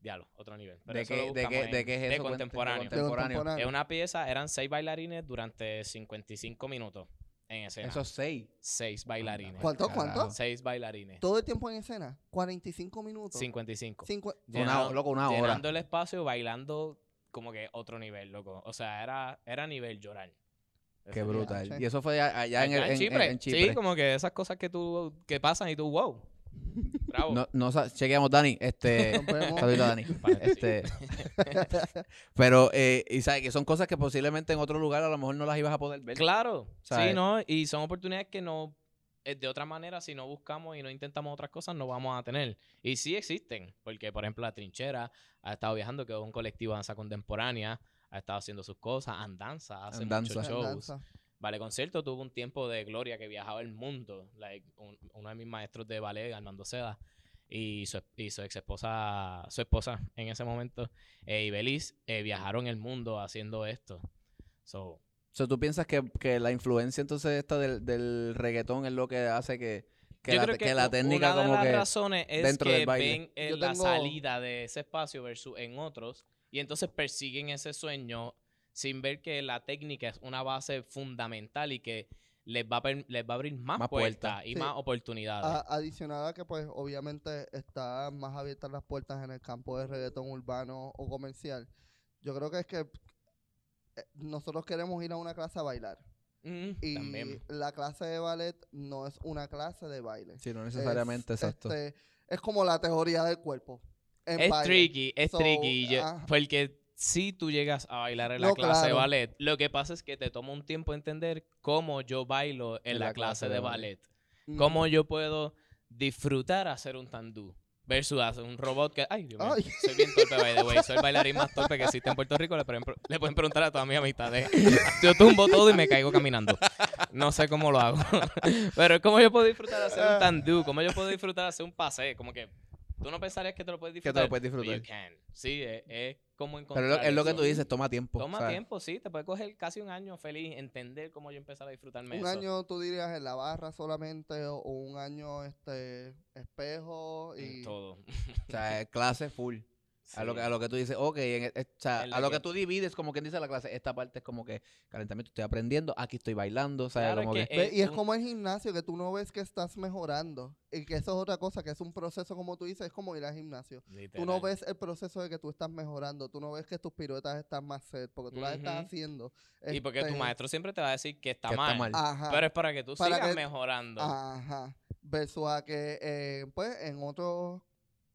Diablo, otro nivel. Pero
¿De qué, de, qué, de qué es
de
eso?
Contemporáneo.
de
De
contemporáneo.
contemporáneo.
Es una pieza, eran seis bailarines durante 55 minutos en escena.
Esos seis.
Seis bailarines.
¿Cuánto,
Carajo.
cuánto?
Seis bailarines.
Todo el tiempo en escena. 45 minutos.
55.
Cincu-
Una,
Llenando-
loco, una hora.
Llenando el espacio, bailando como que otro nivel, loco. O sea, era, era nivel llorar.
Qué brutal.
viaje.
Y eso fue allá, en, el, en,
Chipre.
en Chipre.
Sí, como que esas cosas que tú que pasan y tú, wow. Bravo.
No, no chequeamos, Dani. Este, saludito, Dani. Este, pero, eh, y sabes que son cosas que posiblemente en otro lugar a lo mejor no las ibas a poder ver.
Claro,
¿Sabes?
sí, ¿no? Y son oportunidades que no, eh, de otra manera, si no buscamos y no intentamos otras cosas, no vamos a tener. Y sí existen, porque por ejemplo La Trinchera ha estado viajando, que es un colectivo de danza contemporánea, ha estado haciendo sus cosas, Andanza, hace
Andanza.
muchos shows.
Danza.
Vale Concierto tuvo un tiempo de gloria que viajaba el mundo. Like, un- uno de mis maestros de ballet, Armando Seda, y su, y su ex esposa, su esposa en ese momento, eh, y Beliz, eh, viajaron el mundo haciendo esto. So,
So, ¿Tú piensas que, que la influencia entonces esta del, del reggaetón es lo que hace que, que, la,
que,
que la técnica
una de
como
las
que...
razones es
dentro
que
del baile.
ven eh, la
tengo-
salida de ese espacio versus en otros y entonces persiguen ese sueño sin ver que la técnica es una base fundamental y que les va a, les va a abrir más,
Más
puertas
puertas.
y
Sí.
más oportunidades.
A- adicional a que pues obviamente están más abiertas las puertas en el campo de reggaetón urbano o comercial. Yo creo que es que eh, nosotros queremos ir a una clase a bailar.
Mm,
Y
también.
la clase de ballet no es una clase de baile.
Sí, no necesariamente,
es,
exacto.
este, es como la teoría del cuerpo.
Es tricky, es
So,
tricky. yo- porque si tú llegas a bailar en la
No,
clase de ballet, lo que pasa es que te toma un tiempo entender cómo yo bailo en, la, clase, de ballet.
Mm.
Cómo yo puedo disfrutar hacer un tandú. Versus hacer un robot que. Ay, Dios mío.
Ay.
Soy bien torpe, by the way. Soy el bailarín más torpe que existe en Puerto Rico. Le, pueden pre- le pueden preguntar a todas mis amistades. Yo tumbo todo y me caigo caminando. No sé cómo lo hago. Pero ¿cómo yo puedo disfrutar hacer un tandú? ¿Cómo yo puedo disfrutar hacer un pase? Como que tú no pensarías que te lo puedes
Que
disfrutar.
te lo puedes disfrutar.
you can. Sí, es, es como
Pero
encontrar
es lo, es lo que tú dices, toma tiempo.
Toma
¿sabes?
tiempo, sí. Te puede coger casi un año feliz entender cómo yo empezar a disfrutarme
Un
eso.
año tú dirías en la barra solamente o, un año este espejo y
En todo.
O sea, es clase full. A, lo que, a lo que tú dices, ok, en e- o sea,
En
a lo que,
que-
tú divides, como quien dice la clase, esta parte es como que calentamiento, estoy aprendiendo, aquí estoy bailando, o sea,
Claro,
como que...
que-
y es
un-
como el gimnasio, que tú no ves que estás mejorando. Y que eso es otra cosa, que es un proceso, como tú dices, es como ir al gimnasio. Tú no
Literal.
ves el proceso de que tú estás mejorando. Tú no ves que tus piruetas están más set, porque tú las estás haciendo.
Y porque tu
este,
maestro siempre te va a decir que está,
Que está
mal,
mal.
Ajá.
Pero es para que tú
Para
sigas
que-
mejorando.
Ajá. Versus a que, eh, pues, en otros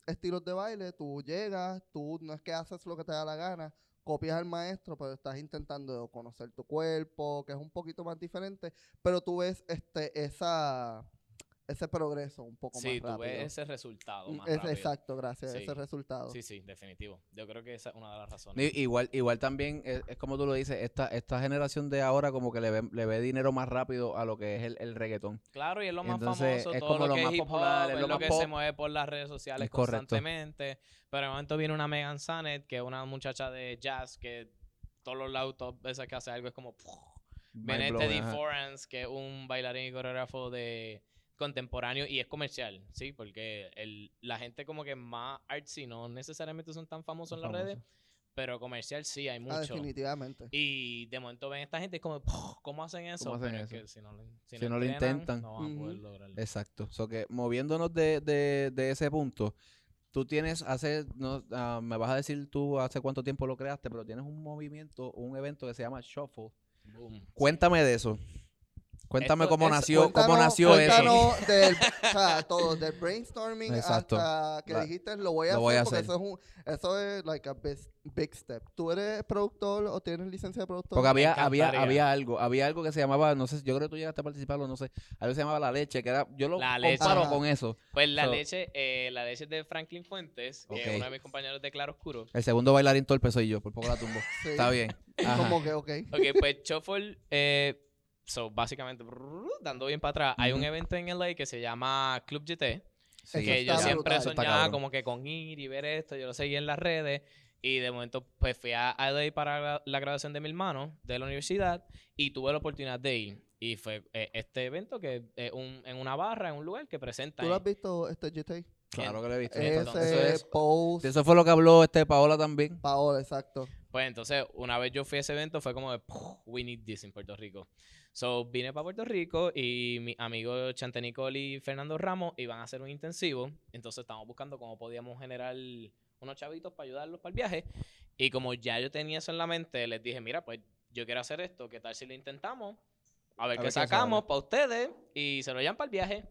estilos de baile, tú llegas, tú no es que haces lo que te da la gana, copias al maestro, pero estás intentando conocer tu cuerpo, que es un poquito más diferente, pero tú ves este esa ese progreso un poco
Sí,
más
tú
rápido.
ves ese resultado
Mm,
más
es-
rápido.
exacto, gracias,
Sí.
ese resultado.
Sí, sí, definitivo. Yo creo que esa es una de las razones.
Igual, igual también, es, es como tú lo dices, esta, esta generación de ahora como que le ve, le ve dinero más rápido a lo que es el, el reggaetón.
Claro, y es lo más
Entonces,
famoso,
es
todo
como
lo que
más
es hip
popular,
hop,
es
es
lo
lo
más
que
pop.
se mueve por las redes sociales
Es correcto.
constantemente. Pero de momento viene una Megan Sanet, que es una muchacha de jazz que todos los lados, todas veces que hace algo es como... Viene Teddy. Forans, que es un bailarín y coreógrafo de contemporáneo y es comercial, ¿sí? Porque el, la gente como que más artsy no necesariamente son tan famosos en las
Famosos.
redes, pero comercial sí hay
Ah,
mucho.
definitivamente.
Y de momento ven esta gente y es como, ¿cómo hacen eso?
¿Cómo hacen
Pero es que si no, lo- si
Si
no
no lo
entrenan,
intentan.
no van a poder lograrlo.
Exacto. So que moviéndonos de, de, de ese punto, tú tienes hace, no, ah, me vas a decir tú hace cuánto tiempo lo creaste, pero tienes un movimiento, un evento que se llama Shuffle.
Boom.
Cuéntame de eso. Cuéntame
Esto
cómo
es-
nació, cómo
Cuéntanos-
nació eso.
cuéntanos del, o sea, todo, del brainstorming
Exacto.
hasta que
La-
dijiste lo voy a
lo
hacer
voy a
porque
hacer.
eso es un eso es like a big, big step. ¿Tú eres productor o tienes licencia de productor?
Porque había, había, había algo, había algo que se llamaba, no sé, yo creo que tú llegaste a participarlo, no sé, algo que se llamaba la leche, que era, yo lo
La
comparo con eso.
Pues la
So-
leche, eh, la leche de Franklin Fuentes, que es uno de mis compañeros de Claro Oscuro.
El segundo bailarín torpe soy yo, por poco la tumbo.
Sí.
Está bien. Ajá.
Como que, ok.
Ok, pues Shuffle, eh, So, básicamente, brrr, dando bien para atrás, hay un evento en LA que se llama Club GT.
Eso
que yo siempre
brutal.
Soñaba como que con ir y ver esto, yo lo seguí en las redes y de momento pues fui a LA para la, la graduación de mi hermano de la universidad y tuve la oportunidad de ir y fue eh, este evento que es un, en una barra, en un lugar que presenta.
¿Tú lo has visto, este GT?
Claro que lo he visto.
Ese-
Eso es-
post,
eso fue lo que habló este Paola también.
Paola, exacto.
Pues entonces, una vez yo fui a ese evento, fue como de, "Puf, we need this en Puerto Rico. So, vine para Puerto Rico y mi amigo Chante Nicole y Fernando Ramos iban a hacer un intensivo. Entonces, estábamos buscando cómo podíamos generar unos chavitos para ayudarlos para el viaje. Y como ya yo tenía eso en la mente, les dije, mira, pues yo quiero hacer esto, ¿qué tal si lo intentamos? A ver
A
qué
ver
sacamos para ustedes y se lo llevan para el viaje.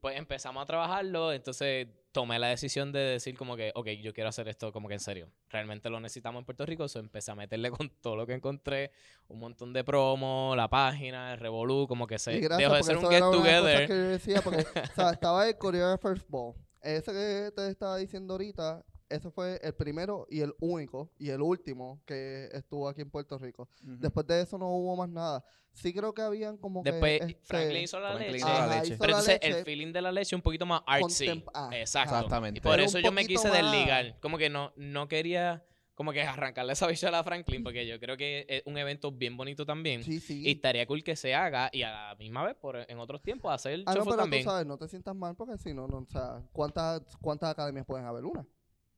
Pues empezamos a trabajarlo, entonces tomé la decisión de decir como que, ok, yo quiero hacer esto como que en serio. Realmente lo necesitamos en Puerto Rico, so empecé a meterle con todo lo que encontré, un montón de promo, la página, el Revolú, como que se
gracias,
dejó de ser un get together.
que yo decía, porque, o sea, estaba el Choreographer's Ball. Ese que te estaba diciendo ahorita, ese fue el primero y el único y el último que estuvo aquí en Puerto Rico. Después de eso no hubo más nada. Sí creo que habían como
Después
que... este,
Franklin hizo la
Franklin
leche.
hizo la
ajá,
leche.
hizo
Pero
la
entonces
leche,
el feeling de la leche un poquito más artsy.
Ah,
Exacto.
Exactamente.
Y por
Pero
eso yo me quise
más-
desligar. Como que no, no quería como que arrancarle esa bichola a Franklin, porque yo creo que es un evento bien bonito también.
Sí, sí.
Y estaría cool que se haga y a la misma vez, por, en otros tiempos, hacer el
Ah, no, pero
también.
tú sabes, no te sientas mal porque si no, no, o sea, ¿cuántas, ¿cuántas academias pueden haber? Una.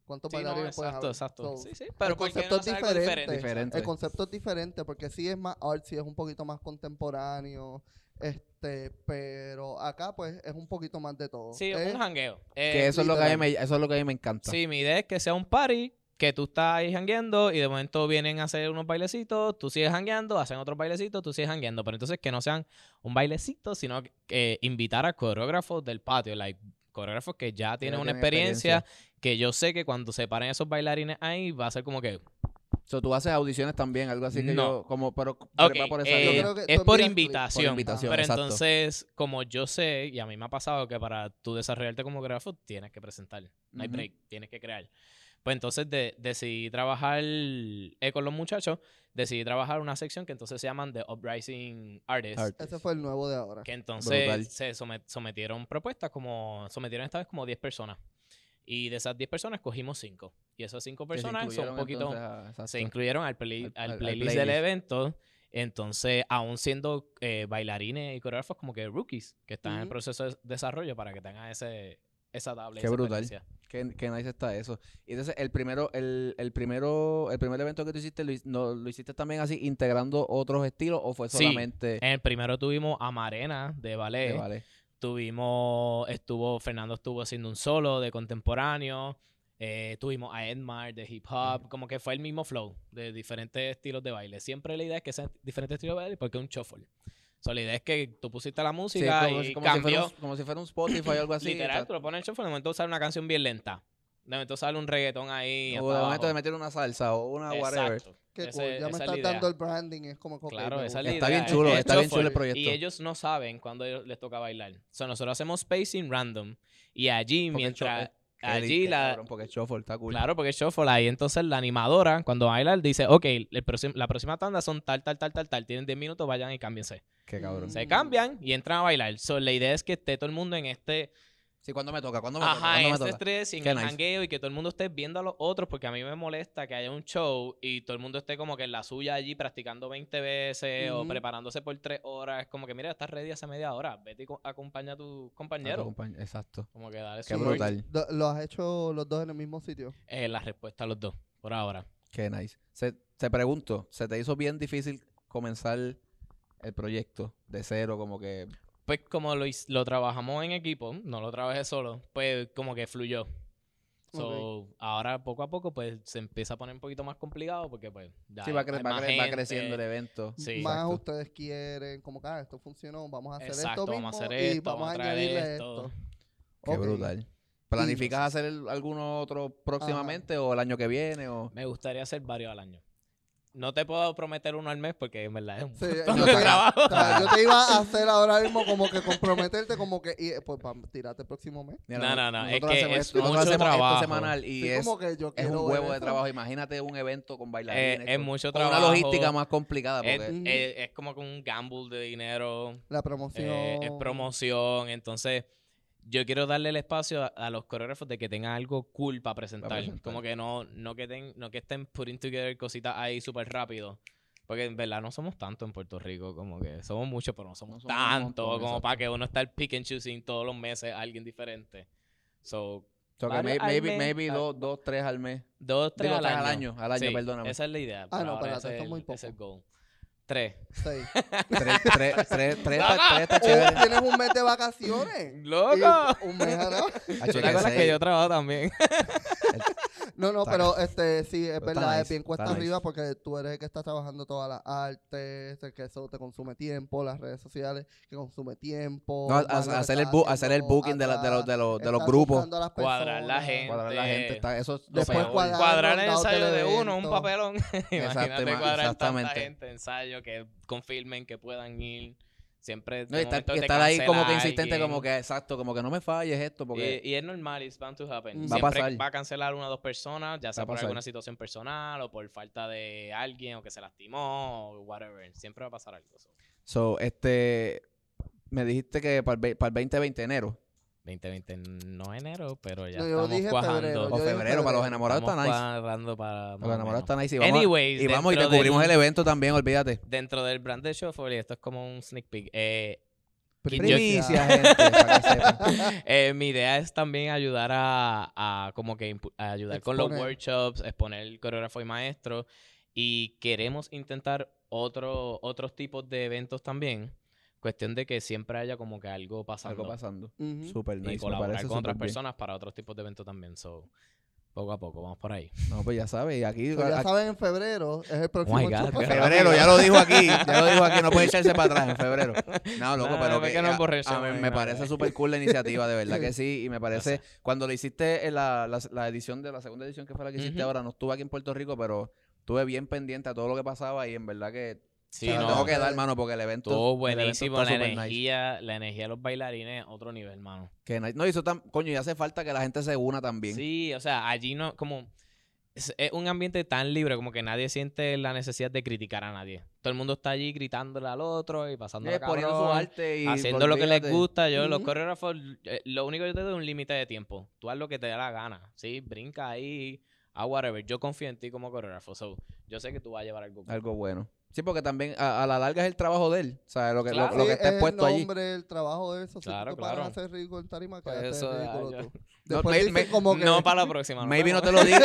¿Cuántos
Sí, no,
bailarines pueden
exacto,
haber?
exacto.
So,
Sí, sí, pero ¿por qué
concepto
no
es diferente.
diferente?
Diferente.
El concepto es diferente porque sí es más artsy, es un poquito más contemporáneo, este, pero acá pues es un poquito más de todo.
Sí,
Es-
un jangueo.
Que
Eh,
eso es, lo que a mí me, eso es lo que a mí me encanta.
sí, mi idea es que sea un party, que tú estás ahí jangueando y de momento vienen a hacer unos bailecitos, tú sigues jangueando, hacen otros bailecitos, tú sigues jangueando. Pero entonces que no sean un bailecito, sino que, que invitar a coreógrafos del patio, like, coreógrafos que ya tienen una experiencia,
experiencia.
que yo sé que cuando se paren esos bailarines ahí va a ser como que...
So, tú haces audiciones también, algo así que
No.
yo, como, pero por esa
eh,
Yo
línea.
creo que
es por invitación.
Por invitación,
Pero
exacto.
entonces, como yo sé, y a mí me ha pasado que para tú desarrollarte como coreógrafo tienes que presentar. No hay break, tienes que crear. Pues entonces de- decidí trabajar eh, con los muchachos, decidí trabajar una sección que entonces se llaman The Uprising Artists.
Art.
Ese fue el nuevo de ahora.
Que entonces
Brutal.
se somet- sometieron propuestas como, sometieron esta vez como 10 personas. Y de esas 10 personas cogimos 5. Y esas 5
Que se
personas son un poquito
a-
se incluyeron al, play-
Al-
al
al- al
playlist del evento. Entonces, aún siendo eh, bailarines y coreógrafos como que rookies, que están en
Ujú.
proceso de desarrollo para que tengan ese, esa tabla.
Qué
esa
brutal.
experiencia.
Qué, qué nice está eso. Y entonces el primero, el, el primero, el primer evento que tú hiciste, lo, hi- no, lo hiciste también así, integrando otros estilos, o fue
Sí.
solamente
En el primero tuvimos a Marena de ballet.
de ballet?
Tuvimos, estuvo, Fernando estuvo haciendo un solo de contemporáneo. eh, tuvimos a Edmar de hip hop. Como que fue el mismo flow de diferentes estilos de baile. Siempre la idea es que sean diferentes estilos de baile porque es un shuffle. So, la idea es que tú pusiste la
Sí,
música
como,
y
si- como si fuera
cambió.
un, como si fuera un Spotify o algo así.
Literal,
exacto.
tú lo pones en el shuffle, de momento sale una canción bien lenta. De momento sale un reggaetón ahí.
O de momento de meter una salsa o una whatever.
Exacto.
Qué
Ese-
cool. Ya me estás dando el branding. Es como que, ok,
Claro, esa es la
Está
idea.
bien chulo,
Es
está bien chulo el proyecto.
Y ellos no saben cuándo les toca bailar. O sea, nosotros hacemos spacing random. Y allí,
Porque el
mientras... Allí la...
cabrón, porque shuffle está cool.
Claro, porque es shuffle ahí. Entonces la animadora, cuando baila, dice, ok, el próximo- la próxima tanda son tal, tal, tal, tal, tal. Tienen 10 minutos, vayan y cámbiense.
Qué cabrón.
Se cambian y entran a bailar. So, la idea es que esté todo el mundo en este...
Sí, ¿cuándo me toca? ¿Cuándo me toca?
Ajá,
¿Cuándo
en
me
este
toca?
estrés y en
Qué
el
nice.
jangueo y que todo el mundo esté viendo a los otros porque a mí me molesta que haya un show y todo el mundo esté como que en la suya allí practicando 20 veces o preparándose por 3 horas. Es como que, mira, estás ready hace media hora. Vete y co- acompaña a tu
A tu
compañero.
compañ- Exacto.
Como que dale
Qué brutal.
¿Lo has hecho los dos en el mismo sitio?
Eh, la respuesta a los dos, por ahora.
Qué nice. Se, te pregunto, ¿se te hizo bien difícil comenzar el proyecto de cero? Como que.
Pues como lo, lo trabajamos en equipo, no lo trabajé solo, pues como que fluyó. So, ahora poco a poco pues se empieza a poner un poquito más complicado porque pues ya
Sí, va,
hay
cre- va
más
cre- va
gente.
creciendo el evento.
Sí.
Más
Exacto.
ustedes quieren, como que ah, esto funcionó, vamos a hacer
Exacto,
esto
vamos a
mismo
hacer
y
esto,
vamos a añadirle
esto.
esto.
Qué brutal. ¿Planificas hacer el- alguno otro próximamente o el año que viene? O...
Me gustaría hacer varios al año. No te puedo prometer uno al mes porque en verdad es un
Sí, yo,
de
te,
trabajo.
o sea, yo te iba a hacer ahora mismo como que comprometerte, como que, y, pues, para tirarte el próximo mes.
No, no, no, es que
hacemos
es
esto-
mucho
hacemos esto
trabajo.
semanal y
Sí,
es,
como que yo
es un huevo de trabajo. Imagínate un evento con
Eh,
bailarines.
es
con-
mucho
con
trabajo.
una logística más complicada.
Es,
Porque,
Ujú.
es- es como que un gamble de dinero.
La promoción.
eh, es promoción. Entonces, yo quiero darle el espacio a, a los coreógrafos de que tengan algo cool para presentar.
presentar.
Como que no, no, que ten- no que estén putting together cositas ahí súper rápido. Porque en verdad no somos tanto en Puerto Rico, como que somos muchos, pero no somos,
No somos
tanto
montón,
como
exacto.
para que uno esté pick and choosing todos los meses a alguien diferente. So,
so que may-
al
maybe,
mes,
maybe
ah.
dos, dos, tres al mes.
dos, tres,
Digo,
al,
tres
año.
al año, al año,
Sí,
perdóname.
Esa es la idea.
Ah, no,
ese
eso
es
muy
ese es el
poco.
goal. Tres.
Seis.
Tres, tres, tres, tres, está- chévere.
Tienes un mes de vacaciones.
¡Loco!
Y un mes.
Hacho,
¿Tú te
que
acuerdas que yo trabajo también?
No, no, pero este sí, es verdad, es bien cuesta arriba
nice.
porque tú eres el que está trabajando todas las artes, el que eso te consume tiempo, las redes sociales que consume tiempo.
No, hacer el, bu- hacer el booking de, la- de los, de los, de los
estás
grupos.
buscando a las
Cuadrar la gente.
Cuadrar la gente. Está, eso
Después cuadrar-
cuadrar el ensayo de uno, un papelón. Imagínate
Exactamente,
cuadrar tanta gente, ensayo, que confirmen que puedan ir. Siempre
No,
de
y estar, y ahí como que insistente,
alguien.
como que exacto, como que no me falles esto, porque
Y, y es normal, it's bound to happen.
Va a
pasar.
va a cancelar una o dos personas, ya sea por
pasar.
alguna situación personal o por falta de alguien o que se lastimó o whatever. Siempre va a pasar algo. so.
So, este, me dijiste que para el, para el 2020 enero
2020 no enero, pero ya
No, yo
estamos
dije
cuajando.
febrero,
o
yo dije
febrero para los
febrero.
enamorados está nice.
cuadrando para más
Los enamorados está nice. Y vamos,
Anyways,
y vamos y te cubrimos
del-
el evento también, olvídate.
Dentro del brand de Shuffle, y esto es como un sneak peek. eh,
Primicia, gente, para que sepan.
eh, mi idea es también ayudar a, a como que a ayudar con los workshops, exponer coreógrafo y maestro. Y queremos intentar otro, otros tipos de eventos también. Cuestión de que siempre haya como que algo pasando.
Algo pasando.
Ujú.
Super nice,
y colaborar con otras
súper bien.
personas para otros tipos de eventos también. So, poco a poco, vamos por ahí.
No, pues ya sabes, y aquí,
Pues ya
aquí-
saben, en febrero es el próximo
my God,
febrero, ya lo dijo aquí, ya lo dijo aquí, no puede echarse para atrás en febrero. No, loco,
No,
pero que,
que no
a- a mí me
no,
parece súper cool la iniciativa, de verdad que sí, y me parece, cuando lo hiciste en la, la, la edición de la segunda edición que fue la que hiciste
Ujú.
ahora, no estuve aquí en Puerto Rico, pero estuve bien pendiente a todo lo que pasaba y en verdad que
Sí, no,
tengo que dar, mano, porque el evento
Estuvo
el evento
buenísimo. La
nice.
energía, la energía de los bailarines, otro nivel, mano.
Que no, no hizo tan, coño, y hace falta que la gente se una también.
Sí, o sea, allí no, como. Es, es un ambiente tan libre, como que nadie siente la necesidad de criticar a nadie. Todo el mundo está allí gritándole al otro y pasando
Eh, poniendo su arte y
haciendo lo que les gusta. Yo, los coreógrafos, eh, lo único que yo te doy es un límite de tiempo. Tú haz lo que te dé la gana, ¿sí? Brinca ahí, a whatever. Yo confío en ti como coreógrafo, so, yo sé que tú vas a llevar algo. cool.
Algo bueno. Sí, porque también a, a la larga es el trabajo de él. O sea, lo que, lo-
Claro.
lo,
Sí,
que está
es
expuesto
el
allí.
nombre, el trabajo de eso.
Claro,
si tú
claro.
hacer ridículo en tarima,
Pues
quédate
eso,
ridículo
ah,
tú.
No, me-
como que...
No para la próxima. nos
Maybe no te lo digan.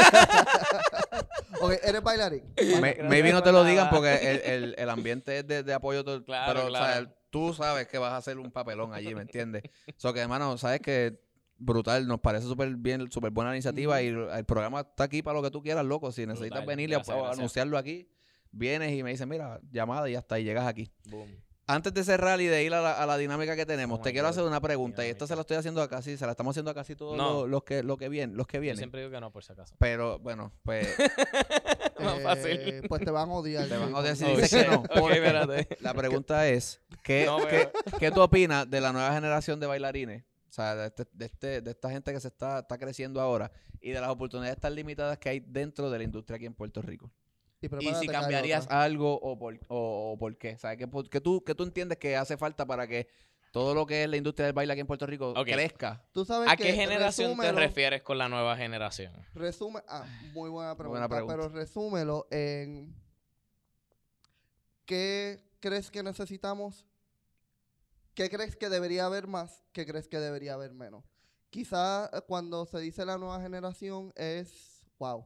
Ok, eres bailarín.
May- maybe
que
no te lo digan porque el, el, el ambiente es de, de apoyo. todo-
Claro,
pero, o sea,
claro.
tú sabes que vas a hacer un papelón allí, ¿me entiendes? O sea, que, hermano, sabes que brutal, nos parece súper bien, súper buena iniciativa y el programa está aquí para lo que tú quieras, loco. Si necesitas venir a- anunciarlo aquí, vienes y me dices, mira, llamada y hasta ahí llegas aquí.
Boom.
Antes de cerrar y de ir a la, a la dinámica que tenemos,
Oh
te quiero
God,
hacer una pregunta. Y esto
dinámica.
se lo estoy haciendo a casi, se la estamos haciendo a casi todos
No.
los, los que, los que vienen, los que
Yo
vienen.
siempre digo que no, por si acaso.
Pero bueno, pues
Más
Eh,
fácil.
Pues te van a odiar.
Te van a odiar si
Oh,
dices que no. La pregunta es, ¿qué,
No,
qué, qué tú opinas de la nueva generación de bailarines? O sea, de, este, de, este- de esta gente que se está, está creciendo ahora y de las oportunidades tan limitadas que hay dentro de la industria aquí en Puerto Rico.
Y,
si
que
cambiarías
otra.
algo o por, o, o por qué. O sea, ¿qué, por- qué tú, qué tú entiendes que hace falta para que todo lo que es la industria del baile aquí en Puerto Rico crezca?
¿Tú sabes
¿A
que
qué generación te refieres con la nueva generación?
Resume, ah, muy buena pregunta,
buena pregunta.
pero resúmelo en ¿qué crees que necesitamos? ¿Qué crees que debería haber más? ¿Qué crees que debería haber menos? Quizá eh, cuando se dice la nueva generación es, wow,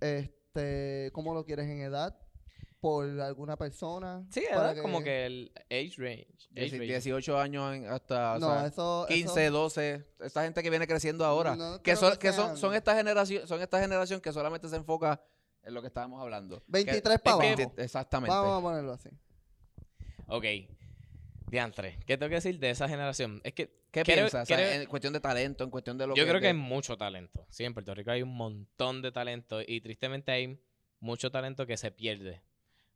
este, ¿cómo lo quieres en edad? ¿Por alguna persona?
Sí,
Para
era como que el age range. Age
Dieci-
range.
18 años en- hasta o
No,
sea,
eso...
15,
eso-
12, esta gente que viene creciendo ahora.
No
que son,
que
que son, son esta generación, son esta generación que solamente se enfoca en lo que estábamos hablando.
23
Que-
para
que-
abajo.
Exactamente.
Vamos a ponerlo así.
Ok. Diantre, ¿qué tengo que decir de esa generación? Es que
¿Qué
creo-
piensas? O sea,
creo-
en cuestión de talento, en cuestión de lo
yo
que...
creo que hay mucho talento. Sí, en Puerto Rico hay un montón de talento y tristemente hay mucho talento que se pierde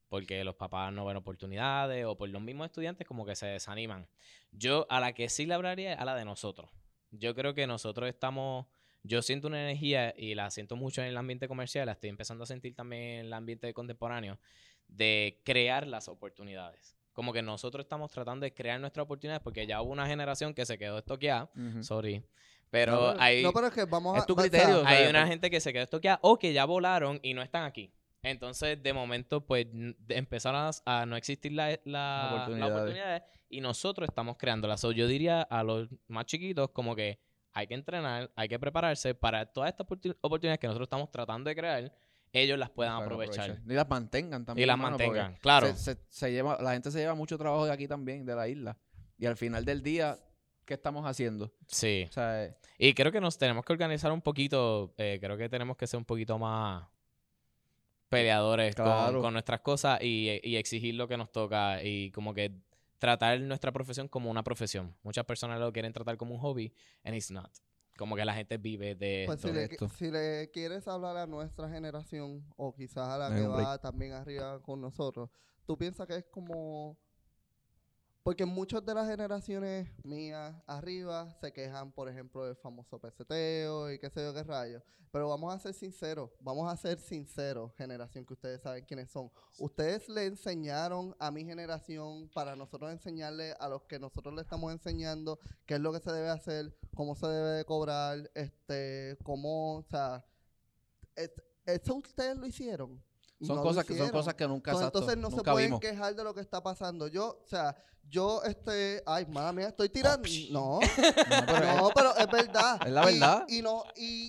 porque los papás no ven oportunidades o por los mismos estudiantes como que se desaniman. Yo a la que sí le hablaría es a la de nosotros. Yo creo que nosotros estamos, yo siento una energía y la siento mucho en el ambiente comercial, la estoy empezando a sentir también en el ambiente contemporáneo, de crear las oportunidades. Como que nosotros estamos tratando de crear nuestras oportunidades porque ya hubo una generación que se quedó estoqueada, sorry, pero
no, pero,
hay,
no, pero es que vamos a...
Es tu criterio. o sea,
hay una
pues-
gente que se quedó estoqueada o que ya volaron y no están aquí. Entonces, de momento, pues empezaron a, a no existir la, la, las
Oportunidades.
oportunidades y nosotros estamos creándolas. So, yo diría a los más chiquitos como que hay que entrenar, hay que prepararse para todas estas oportun- oportunidades que nosotros estamos tratando de crear, ellos las puedan aprovechar.
Y las mantengan también.
Y las
mano,
mantengan, claro.
Se, se- se lleva, la gente se lleva mucho trabajo de aquí también, de la isla. Y al final del día, ¿qué estamos haciendo?
Sí.
O sea, eh,
Y creo que nos tenemos que organizar un poquito, eh, creo que tenemos que ser un poquito más peleadores con-
Claro.
con, nuestras cosas y, y exigir lo que nos toca y como que tratar nuestra profesión como una profesión. Muchas personas lo quieren tratar como un hobby and it's not. Como que la gente vive de
Pues
esto.
si le,
esto.
si le quieres hablar a nuestra generación o quizás a la que va también arriba con nosotros, ¿tú piensas que es como... Porque muchas de las generaciones mías arriba se quejan, por ejemplo, del famoso peseteo y qué sé yo qué rayos. Pero vamos a ser sinceros, vamos a ser sinceros, generación que ustedes saben quiénes son. Ustedes le enseñaron a mi generación para nosotros enseñarle a los que nosotros le estamos enseñando qué es lo que se debe hacer, cómo se debe de cobrar, este, cómo, o sea, es- eso ustedes lo hicieron.
Son,
No
cosas que, son cosas que nunca, exacto,
entonces no se pueden
vimos.
quejar de lo que está pasando. Yo, o sea, yo, este, ay, mala mía, estoy tirando. No,
No, pero es-
no, pero es verdad.
Es la verdad.
Y, no, y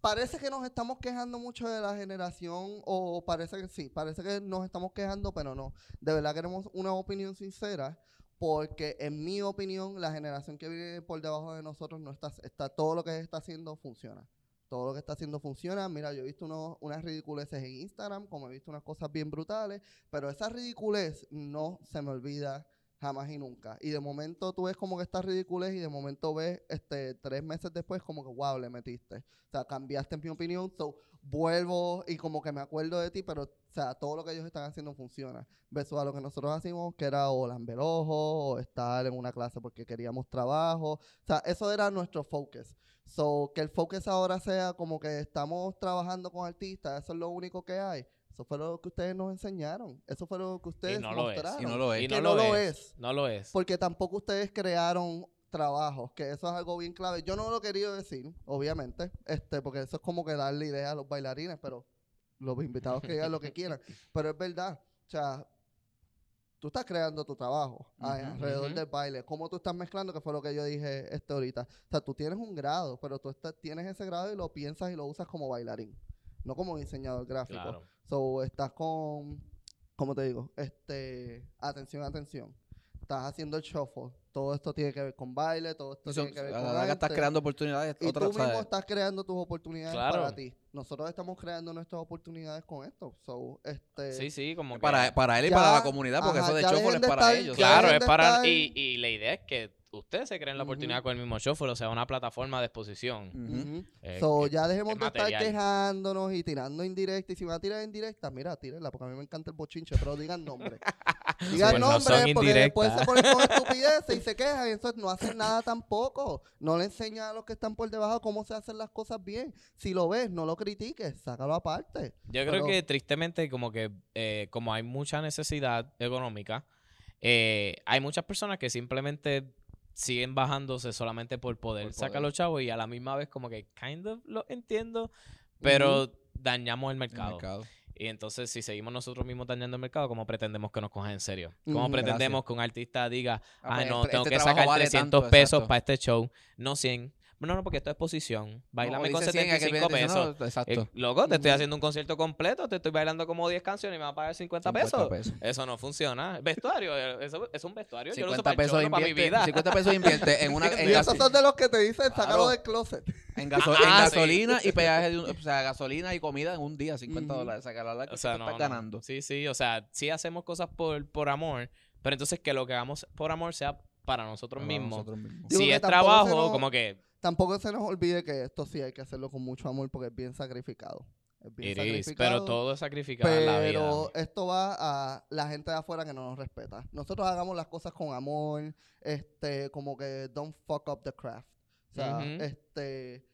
parece que nos estamos quejando mucho de la generación, o parece que sí, parece que nos estamos quejando, pero no. De verdad queremos una opinión sincera, porque en mi opinión, la generación que viene por debajo de nosotros no está, está todo lo que está haciendo funciona. Todo lo que está haciendo funciona. Mira, yo he visto unos- unas ridiculeces en Instagram, como he visto unas cosas bien brutales, pero esa ridiculez no se me olvida jamás y nunca. Y de momento tú ves como que está ridiculez y de momento ves este tres meses después como que wow, le metiste. O sea, cambiaste en mi opinión. So, vuelvo y como que me acuerdo de ti, pero o sea, todo lo que ellos están haciendo funciona. Versus a lo que nosotros hacíamos, que era o lamber ojo, o estar en una clase porque queríamos trabajo. O sea, eso era nuestro focus. So, que el focus ahora sea como que estamos trabajando con artistas, eso es lo único que hay. Eso fue lo que ustedes nos enseñaron. Eso fue lo que ustedes
no lo es.
mostraron.
Y no lo es.
Y
que
no,
no
lo,
lo
es.
es.
No lo es.
Porque tampoco ustedes crearon trabajos, que eso es algo bien clave. Yo no lo quería decir, obviamente, este, porque eso es como que darle idea a los bailarines, pero los invitados que digan lo que quieran. Pero es verdad, o sea, tú estás creando tu trabajo alrededor del baile. ¿Cómo tú estás mezclando? Que fue lo que yo dije este ahorita. O sea, tú tienes un grado, pero tú estás- tienes ese grado y lo piensas y lo usas como bailarín, no como diseñador gráfico.
Claro.
So, estás con, ¿cómo te digo? Este, atención, atención. Estás haciendo el shuffle. Todo esto tiene que ver con baile, todo esto
Eso,
tiene que ver
a
con
la larga estás
arte.
creando oportunidades.
Y
otra,
tú mismo
¿sabes?
estás creando tus oportunidades
Claro.
para ti. Nosotros estamos creando nuestras oportunidades con esto. So, este,
Sí, sí, como que...
para, para él y
Ya,
para la comunidad, porque
ajá,
eso de
dejen
es
de
para
estar-
ellos.
Claro, es para...
estar-
Y, y la idea es que ustedes se creen la oportunidad con el mismo shuffle, o sea, una plataforma de exposición. Eh,
So, ya dejemos
es
de estar quejándonos y tirando indirecta. Y si van a tirar indirecta, mira, tírenla, porque a mí me encanta el bochinche, pero digan nombre. digan
Pues no
nombre, porque después se ponen con estupideces y se quejan. Y entonces no hacen nada tampoco. No le enseñan a los que están por debajo cómo se hacen las cosas bien. Si lo ves, no lo critiques, sácalo aparte.
Yo creo
Pero-
que tristemente como que eh, como hay mucha necesidad económica, eh, hay muchas personas que simplemente siguen bajándose solamente por poder
Por
sacar
poder.
los chavos y a la misma vez como que kind of lo entiendo, pero dañamos el
El
mercado. Y entonces si seguimos nosotros mismos dañando el mercado, ¿cómo pretendemos que nos cojan en serio? ¿Cómo
Ujú.
pretendemos que un artista diga,
Ah,
ah,
pues,
no,
este-
tengo
este
que sacar
vale
300
tanto,
pesos
exacto.
para este show, no 100? No, no, porque esto es exposición. Bailame
No,
con
dice 100, aquel
75
viene
pesos.
Exacto.
Eh, loco, te estoy haciendo un concierto completo, te estoy bailando como 10 canciones y me va a pagar 50,
50
pesos.
pesos.
Eso no funciona. Vestuario, eh, eso es un vestuario. Yo lo uso
50
para,
pesos
no para mi
invierte,
vida.
50 pesos invierte en una en,
Y esos son de los que te dicen, sácalo
Claro.
del closet.
en gaso-
Ah,
en gasolina y peaje de un- o sea, gasolina y comida en un día, 50
Ujú.
dólares. O sea, que a la larga
O sea, no,
estás
no.
ganando.
Sí, sí, o sea, sí hacemos cosas por, por amor, pero entonces que lo que hagamos por amor sea para nosotros
Para
mismos.
nosotros mismos.
Digo
Si
que
es trabajo, como que
Tampoco se nos olvide que esto sí hay que hacerlo con mucho amor porque es bien sacrificado. Es bien
It is,
sacrificado.
pero todo es sacrificado en la vida.
Pero esto va a la gente de afuera que no nos respeta. Nosotros hagamos las cosas con amor, este, como que don't fuck up the craft. O sea, este,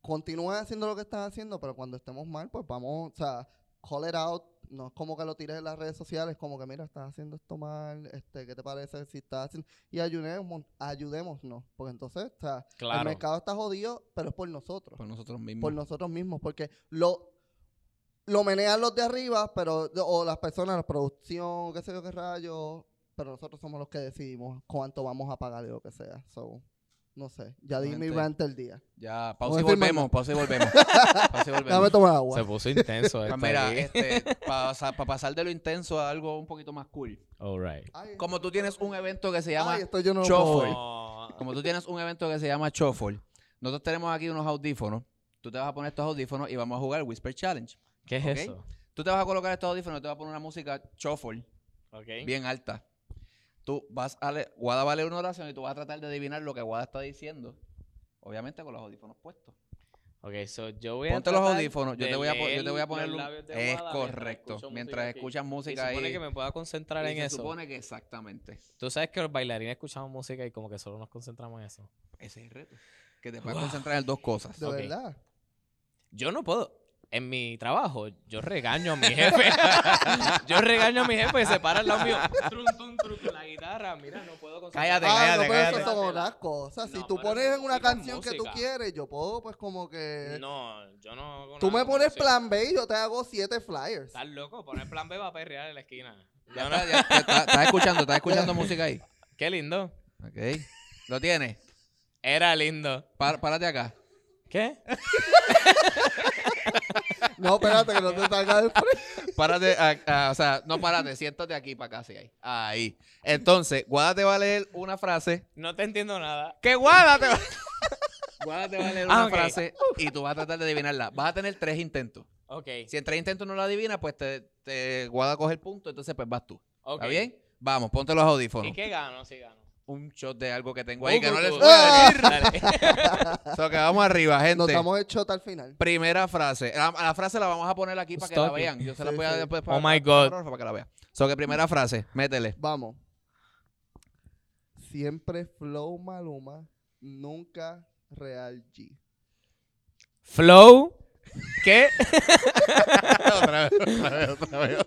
continúen haciendo lo que están haciendo, pero cuando estemos mal, pues vamos, o sea, call it out. No es como que lo tires en las redes sociales, como que mira, estás haciendo esto mal, este, ¿qué te parece si estás haciendo? Y ayudemos, ayudémonos, porque entonces, o sea, el
Claro.
mercado está jodido, pero es por nosotros
Por nosotros mismos.
por nosotros mismos, porque lo, lo menean los de arriba, pero o las personas, la producción, qué sé yo qué rayos, pero nosotros somos los que decidimos cuánto vamos a pagar y lo que sea. So, no sé, ya di mi rant del día.
Ya, pausa y volvemos, pausa y volvemos. pausa y volvemos.
tomar agua.
Se puso intenso
Pues
esto
mira, este, para pasar de lo intenso a algo un poquito más cool.
All right.
Ay,
Como tú tienes un evento que se llama
ay, esto yo no lo
Shuffle. Como tú tienes un evento que se llama Shuffle, nosotros tenemos aquí unos audífonos. Tú te vas a poner estos audífonos y vamos a jugar Whisper Challenge.
¿Qué es eso?
Tú te vas a colocar estos audífonos y te vas a poner una música Shuffle
Okay.
bien alta. Tú vas a leer, Guada va a leer una oración y tú vas a tratar de adivinar lo que Guada está diciendo. Obviamente con los audífonos puestos.
Ok, so yo voy a
Ponte los audífonos, yo te voy a, yo te voy a
leer
poner
los
un-
labios de
Es
Guada
correcto. Mientras
música aquí.
escuchas
Se
música
supone
ahí.
que me pueda concentrar
y
en
se
eso.
supone que exactamente.
Tú sabes que los bailarines escuchamos música y como que solo nos concentramos en eso.
Ese es el reto. Que te puedas
Wow.
concentrar en dos cosas.
De verdad.
Yo no puedo. En mi trabajo, yo regaño a mi jefe. yo regaño a mi jefe y se para al lado mío. Guitarra. Mira, no puedo
Cállate,
concentrarme.
Ah,
cállate,
no, pero
cállate.
eso son otras cosas. Si
No,
tú pones en una canción que tú
música.
quieres, yo puedo, pues como que.
No, yo no. hago
Tú
nada
me pones
música.
plan B y yo te hago siete flyers.
Estás loco, poner plan B va a perrear en la esquina.
Ya
no-
está, ya- ya está- ¿Estás escuchando? ¿Estás escuchando música ahí?
Qué lindo.
Ok. ¿Lo tienes?
Era lindo.
Pár- párate acá.
¿Qué?
No, espérate, que no te salga del frente.
Párate, a- a- o sea, no párate, siéntate aquí para casi ahí. Ahí. Entonces, Guada te va a leer una frase.
No te entiendo nada.
¿Qué Guada te va Guada te va a leer
Ah,
una frase y tú vas a tratar de adivinarla. Vas a tener tres intentos.
Ok.
Si en tres intentos no la adivinas, pues te, te Guada coge el punto, entonces pues vas tú.
ok.
¿Está bien? Vamos, ponte los audífonos.
¿Y qué gano? Sí gano.
Un shot de algo que tengo ahí que no les
Uh,
voy a decir.
Dale.
So que vamos arriba,
Nos
gente.
damos el shot al final.
Primera frase. La, la frase la vamos a poner aquí para que la
Stop it.
vean. Yo se la
Sí,
voy a
sí.
después
Oh my God.
para que la vean. So que primera frase, métele.
Vamos. Siempre flow Maluma, nunca Real G.
Flow. ¿Qué?
otra vez, otra vez, otra vez.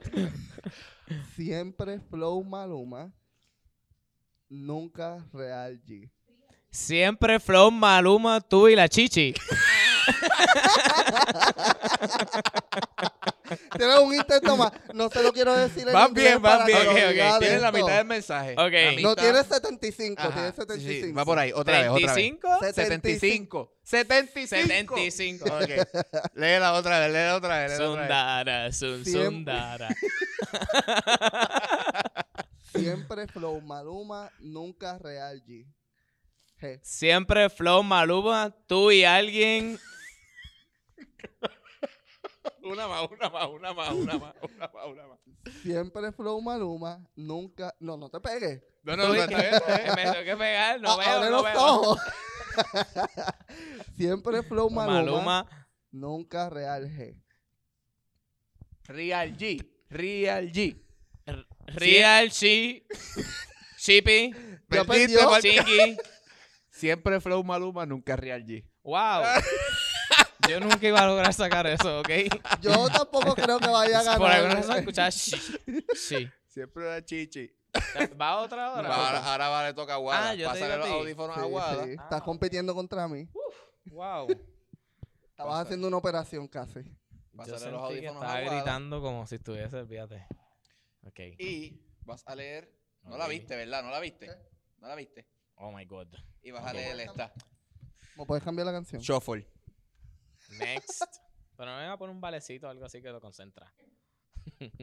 Siempre flow Maluma, nunca Real G.
Siempre Flow, Maluma, tú y la Chichi.
Tienes un intento más. No se lo quiero decir en
Van bien, van bien.
que lo
Ok, ok,
diga
Tienes la mitad del mensaje.
Ok.
La
No,
tienes 75,
Ajá,
tienes
sí,
75.
sí, va por ahí, otra vez, otra vez.
¿25?
75. 75.
75.
Ok. Léela otra vez, léela otra vez. léela otra vez.
Sundara, sun, sundara.
Siempre flow Maluma, nunca Real G.
Siempre Flow, Maluma, tú y alguien.
Una más, una más, una más, una más, una más, una más.
Siempre flow Maluma, nunca. No, no te pegues.
No, no, no, está bien.
Me tengo que pegar, no veo, no
los
veo.
ojos. Siempre flow Maluma,
Maluma,
nunca Real G.
Real G. Real G.
Real, She, Shippy,
Ya
Perdiste,
perdió.
Marca.
Chingy.
Siempre Flow Maluma, nunca Real G.
Wow. Yo nunca iba a lograr sacar eso, ¿ok?
Yo tampoco creo que vaya a ganar.
Por alguna razón escuchaba sí. Sí.
Siempre era Chichi.
¿Va otra hora?
Ahora, ahora va, le toca a Guada.
Ah, yo te
Pásale
digo a
los
ti.
audífonos
Sí,
a Guada.
sí. Estás compitiendo contra mí.
Wow.
Estabas haciendo una operación casi.
Yo
Pásale los
sentí que
audífonos
estaba
a Guada.
gritando como si estuviese, fíjate. Ok.
Y vas a leer. No la viste, ¿verdad? No la viste. No la viste.
Oh my god.
Y vas a leer esta.
¿Me puedes cambiar la canción?
Shuffle.
Next. Pero me voy a poner un valecito o algo así que lo concentra.
Vamos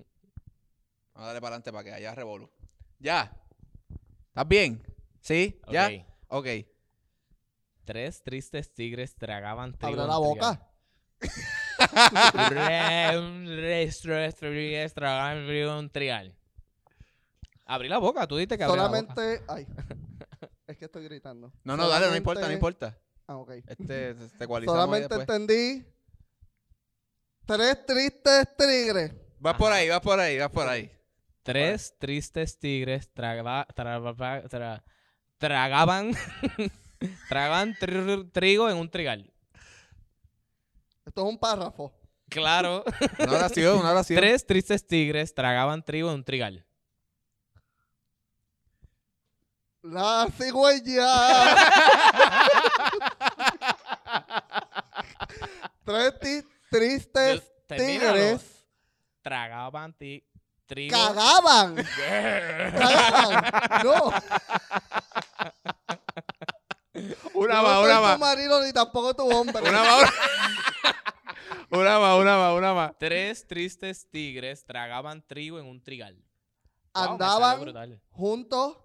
a darle para adelante para que haya revolu. Ya. ¿Estás bien? ¿Sí? ¿Ya?
Ok. Tres tristes tigres tragaban trigo.
Abre la boca.
Un trigal. Abrí la boca, tú dijiste que abrí la boca.
Solamente. Ay. Es que estoy gritando.
No, no, dale, no importa, no
Solamente-
importa.
Ah, ok.
Este, te ecualizamos ahí
Solamente
después.
entendí. Tres tristes tigres.
Vas por ahí, vas por ahí, vas por ahí.
Tres tristes tigres tragaba- traba- tra- tragaban, tragaban tri- trigo en un trigal.
Esto es un párrafo.
Claro.
Una oración, una oración.
Tres tristes tigres tragaban trigo en un trigal.
La cigüeña. Tres tristes
termínalo.
tigres
Tragaban ti- trigo.
cagaban. cagaban. No.
Una
Yo
más,
no
una
soy
más.
tu marido ni tampoco tu hombre.
Una más, una- una más, una más, una más.
Tres tristes tigres tragaban trigo en un trigal. Wow, me salió
Andaban
brutal.
juntos.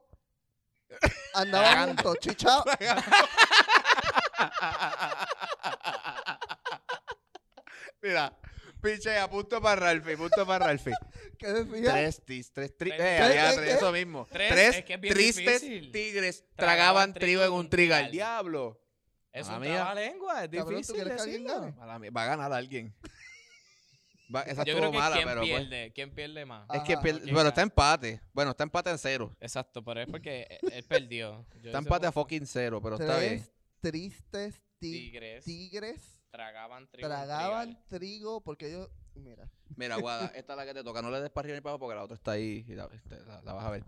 Andaban juntos. Chicha.
Mira, pichea, punto para Ralphie, punto para Ralphie.
¿Qué decía?
Tres tis, tres tri- eh,
¿Qué, qué, qué?
eso mismo.
Tres,
Tres,
es que es bien
tristes
difícil.
tigres
Tragaban
tragaban trigo en un trigal.
trigal.
Diablo.
Es
Mala
un lengua, es
Cabrón, ¿tú
difícil
quieres que alguien
decirlo.
gane?
Mala mía, Va a ganar alguien. Va- esa
Yo
estuvo
creo que
mala,
quién
pero pues,
pierde, quién pierde más.
Es que
Ajá,
pier-
ya.
está empate. Bueno, está empate en cero.
Exacto, pero es porque él- él perdió. Yo
Está
hice
empate a
como
fucking cero, pero está bien.
Tres tristes ti-
Tigres
tigres
tragaban trigo.
tragaban
trigal.
trigo porque ellos. Mira.
Mira, Guada, esta es la que te toca. No le des para arriba ni para abajo porque la otra está ahí y la, este, la- la vas a ver.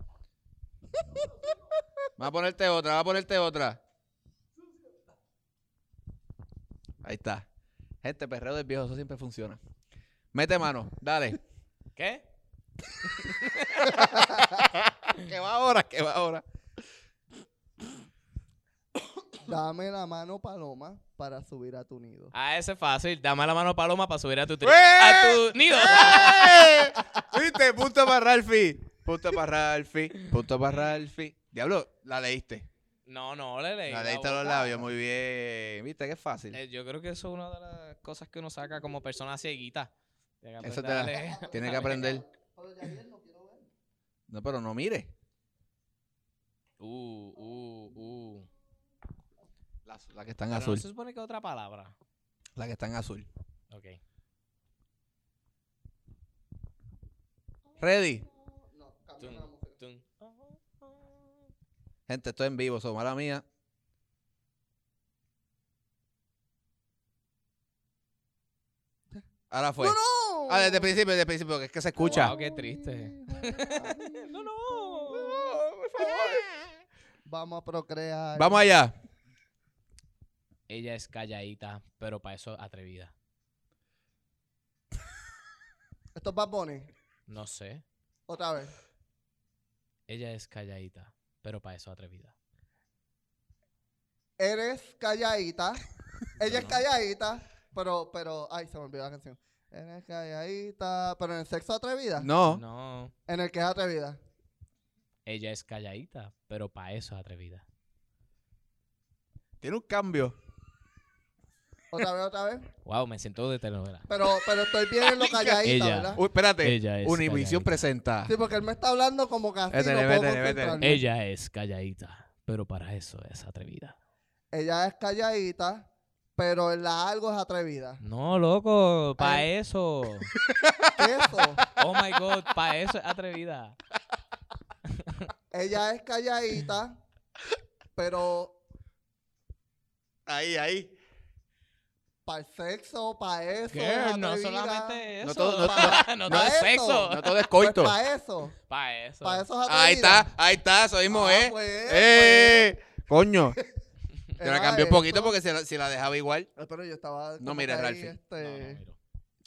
Va a ponerte otra, va a ponerte otra. Ahí está. Gente, perreo del viejo, eso siempre funciona. Mete mano, dale.
¿Qué?
que va ahora, que va ahora.
Dame la mano, paloma, para subir a tu nido.
Ah, ese es fácil. Dame la mano paloma para subir a tu, tri-
¡Eh!
a tu nido.
¡Eh! ¿Viste? Punto para Ralphie. Punto para Ralphie. Punto para Ralphie. Diablo, la leíste.
No, no, le leí.
La leíste a los
boca.
labios, muy bien. ¿Viste? Que es fácil.
Eh, yo creo que eso es una de las cosas que uno saca como persona cieguita. Tiene que
Eso te
aprender a
la-
leer.
Tienes que aprender. No, pero no mire.
Uh, uh, uh.
La, la que está en
Pero
azul.
no se supone que otra palabra.
La que está en azul.
Ok.
Ready.
Tum, tum.
Gente, estoy en vivo, so mala mía. Ahora fue.
¡No, no!
Ah, desde el principio, desde el principio, que es que se escucha.
Wow, qué triste. no, no.
Vamos a procrear.
Vamos allá.
Ella es calladita, pero para eso atrevida.
Esto es Bad Bunny.
No sé.
Otra vez.
Ella es calladita, pero para eso atrevida.
Eres calladita. Ella es calladita, pero, pero, ay, se me olvidó la canción. Eres calladita, pero en el sexo atrevida.
No.
No.
En el que es atrevida.
Ella es calladita, pero para eso atrevida.
Tiene un cambio.
Otra vez, otra vez.
Wow, me siento de telenovela.
Pero, pero estoy bien en lo calladita,
Ella.
¿verdad?
Uy, espérate.
Ella es
Univision
calladita.
presenta.
Sí, porque él me está hablando como casi
Vétele,
no puedo
vétele.
concentrarme.
Ella es calladita, pero para eso es atrevida.
Ella es calladita, pero en la algo es atrevida.
No, loco, para
Ay.
eso.
¿Qué es eso?
Oh my god, para eso es atrevida.
Ella es calladita, pero
Ahí, ahí.
Para el sexo, para eso.
¿Qué?
es
No solamente eso.
No todo- no-
Pa-
no
pa'
todo es sexo.
No todo es
Pues
coito.
para eso.
Para eso.
Para eso es.
Ahí está, ahí está, eso mismo
Ah,
es.
pues,
¡Eh! Coño.
pues,
Yo la cambié un poquito porque si la, si la dejaba igual.
Eh, Pero yo estaba.
No.
No, no,
Este...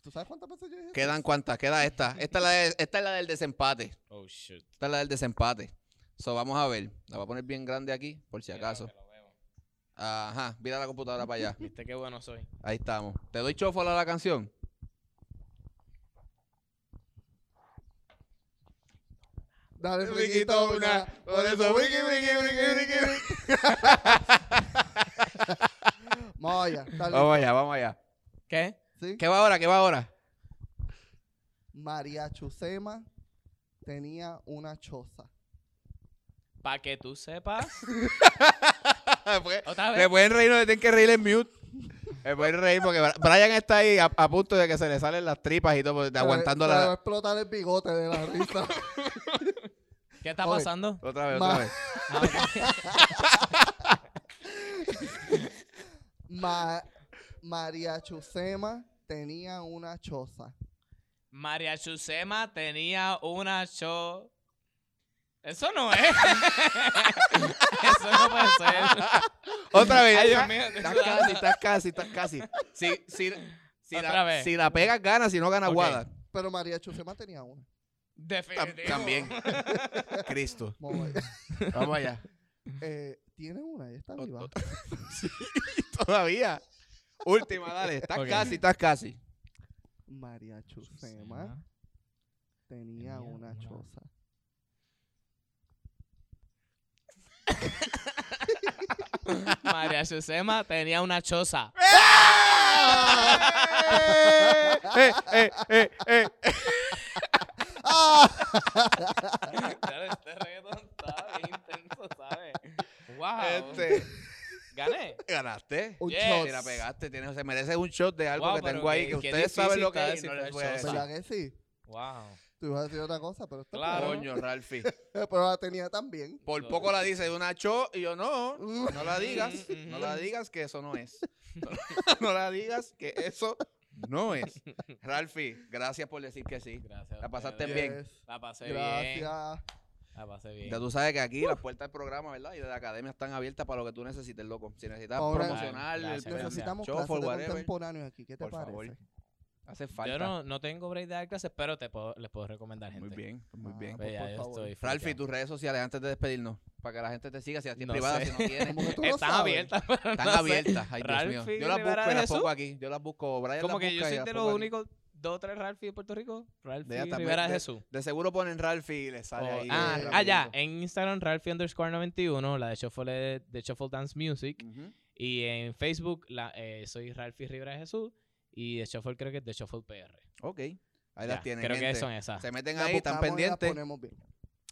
¿Tú sabes cuántas veces yo dije?
Quedan cuántas, queda esta. Esta es la, de- esta es la del desempate.
Oh shit.
Esta es la del desempate. So, vamos a ver. La voy a poner bien grande aquí, por si acaso.
Mira, que lo veo.
Ajá, mira la computadora para allá.
Viste qué bueno soy.
Ahí estamos. ¿Te doy chofo a la canción?
Dale,
Riquito,
friquito,
una.
una.
Por eso, wiki, wiki, wiki, wiki.
Vamos allá. dale.
Vamos allá, vamos allá.
¿Qué?
¿Sí?
¿Qué va ahora? ¿Qué va ahora?
María Chusema tenía una choza.
Para que tú sepas.
Pues,
Otra vez.
pueden reír, no se tienen que reír en mute. Me pueden reír porque Brian está ahí a, a punto de que se le salen las tripas y todo, de
Se le-
aguantando
se le va a
la...
explotar el bigote de la risa.
¿Qué está
Oye.
pasando?
Otra vez,
Ma-
otra vez.
Ah.
Ma- María Chusema tenía una choza.
María Chusema tenía una show. Eso no es. Eso no puede ser.
Otra vez.
Ay, Dios mío.
Estás casi, estás casi, estás casi. Si, si, si,
Otra
la,
vez.
si la pegas, gana. Si no, gana
Ok.
Guada.
Pero María Chusema tenía una.
Tam-
Definitivo.
también. Cristo.
Vamos allá.
Vamos allá.
Eh, tiene una y está viva.
todavía. Última, dale. Estás
Ok.
casi, estás casi.
María Chusema
Chusema
tenía
tenía
una
una-
choza.
María Chusema tenía una choza.
eh, eh, eh, eh.
¡Ah!
este reggaetón está bien intenso, ¿sabes? Wow.
Este,
Gané.
ganaste.
Un
Yes.
shot.
Si la pegaste, tienes, se merece un shot de algo
Wow,
que
pero
tengo ahí,
qué-
que
qué
ustedes saben lo que es y no
está
les voy a
descifrar
decir.
¿Verdad que sí?
Wow.
Tú ibas a decir otra cosa, pero está
Claro.
Coño, Ralphie.
Pero la tenía también.
Por poco la dice de una cho y yo no.
Mm.
No la digas. No la digas que eso no es. No, no la digas que eso no es. Ralphie, gracias por decir que sí.
Gracias. a
La pasaste
ustedes.
bien.
La pasé bien.
Gracias.
La pasé bien.
Ya tú sabes que aquí las puertas del programa, ¿verdad? Y de la academia están abiertas para lo que tú necesites, loco. Si necesitas
Ahora-
promocionar,
Gracias,
el-
gracias.
Necesitamos
show
clases
for
de
whatever,
contemporáneo aquí. ¿Qué te
por
parece?
favor. Hace falta.
Yo no, no tengo break de dar clases, pero te puedo, les puedo recomendar gente.
Muy bien, muy
Ah,
bien.
Pues ya, yo estoy
Ralphie,
friqueado.
tus redes sociales antes de despedirnos, para que la gente te siga, si las tienes
No
privadas,
sé.
si no tienes.
Están abiertas,
Están abiertas. Ay, Dios mío. Yo las busco y
de
las pongo aquí. Yo las busco. Brian
Como que yo soy de los únicos dos o tres Ralphie de Puerto Rico. Ralphie
está,
Rivera
de-
Jesús.
De seguro ponen Ralphie y le sale
Oh,
ahí.
ah,
eh,
ah, ya. En Instagram, Ralphie underscore 91, la de Shuffle, de Shuffle Dance Music. Y en Facebook, la, eh, soy Ralphie Rivera Jesús. Y de Shuffle creo que es de Shuffle PR.
Ok. Ahí
Ya,
las tienen.
Creo que
gente.
son esas.
Se meten ahí, están pendientes.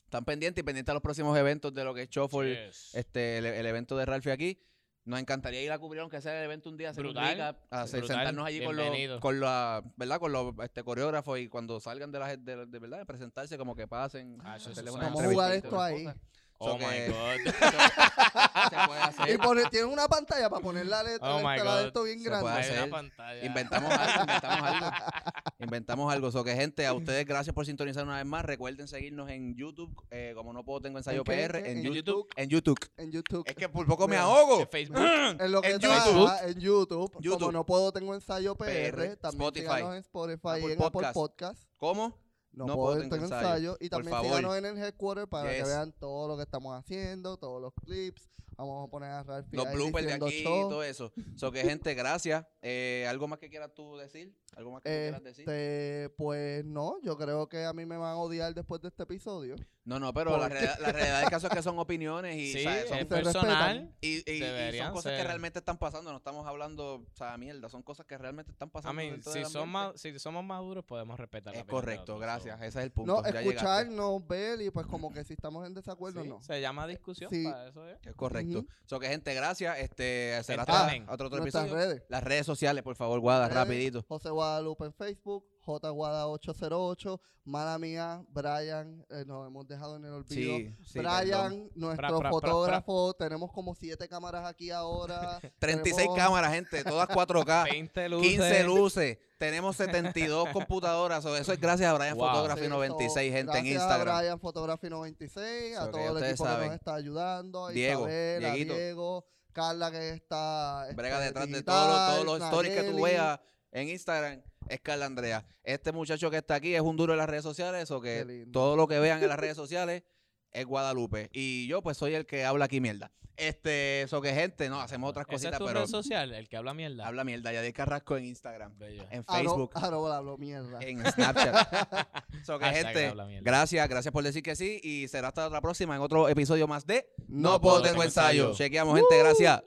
Están pendientes y pendientes a los próximos eventos de lo que es Shuffle,
Yes.
este, el, el evento de Ralphie aquí. Nos encantaría ir a cubrir, aunque sea el evento un día, hacer un
Brutal,
hacer-
brutal,
sentarnos allí con los, con la, ¿verdad? Con los este, coreógrafos y cuando salgan de la de, de, verdad, de presentarse, como que pasen.
Ah, eso
Vamos a jugar esto ahí.
cosas.
Oh
So
my
que-
God.
Se puede hacer.
Y pone- tiene una pantalla para poner la letra,
Oh my
de esto bien
Se puede
grande.
Una
hacer.
pantalla.
Inventamos algo, inventamos algo. Inventamos algo. So que, gente, a ustedes gracias por sintonizar una vez más. Recuerden seguirnos en YouTube, eh, como no puedo tengo ensayo
¿En?
PR,
¿En
en,
¿En
YouTube.
YouTube?
En YouTube.
En YouTube.
Es que por poco me
Mira.
ahogo.
En Facebook.
En lo que
en
trabaja,
YouTube.
en YouTube.
YouTube.
Como no puedo, tengo ensayo PR.
PR,
también
Spotify,
en Spotify
Apple
y en Apple
Podcast.
Podcast.
¿Cómo?
No,
No
puedo,
puedo,
tengo ensayo.
ensayo.
Y también síganos en el headquarter para que vean todo lo que estamos haciendo, todos los clips. Vamos a poner a Ralphie
Los bloopers de aquí y todo eso. So que, gente, gracias. Eh, ¿Algo más que quieras tú decir? ¿Algo más que tú quieras decir?
Este, pues no, yo creo que a mí me van a odiar después de este episodio.
No, no, pero la, realidad- la realidad del caso es que son opiniones y,
Sí,
¿sabes? son,
es personal.
y, y- y
deberían
son cosas que realmente están pasando. No estamos hablando, o sea, mierda. Son cosas que realmente están pasando.
mean,
dentro
si, son más, si somos maduros, podemos respetar
Es correcto, gracias. Ese es el punto.
No,
ya llegaste.
escucharnos, ver y pues como que si estamos en desacuerdo,
Sí,
no.
Se llama discusión,
Sí.
para eso es.
Es correcto.
Ujú.
So que, gente, gracias. Este, será hasta otro, otro episodio.
redes.
Las redes sociales, por favor, Guada,
redes,
rapidito.
José Guadalupe en Facebook, JGuada808, mala mía, Brian, eh, nos hemos dejado en el olvido.
Sí, sí,
Brian,
perdón.
nuestro
Pra, pra, pra,
fotógrafo, tenemos como siete cámaras aquí ahora.
36
Tenemos-
cámaras, gente, todas 4K.
20 luces.
15 luces. Tenemos 72 computadoras. so, eso es gracias a Brian
Wow.
Photography
Sí,
96,
so,
gente, en
gracias
Instagram.
A Brian Photography 96,
So,
a todo el equipo que nos está ayudando, a
Diego,
Isabel, a. Diego, Carla que está
Brega detrás de todos los, todos los stories que tú veas en Instagram. Es Carla Andrea. Este muchacho que está aquí es un duro en las redes sociales. O que todo lo que vean en las redes sociales es Guadalupe. Y yo, pues, soy el que habla aquí mierda. Este, eso que gente, no, hacemos otras
¿Esa es
cositas,
tu
pero
red social? El que habla mierda.
habla mierda. Yadir Carrasco en Instagram,
Bello.
en
Ah,
Facebook,
ah, hablo mierda.
en Snapchat. so que
Hashtag
gente,
habla mierda.
gracias, gracias por decir que sí. Y será hasta la próxima en otro episodio más de
No
No
puedo
Puedo Tengo
tengo
Ensayo.
ensayo.
Chequeamos, gente, gracias.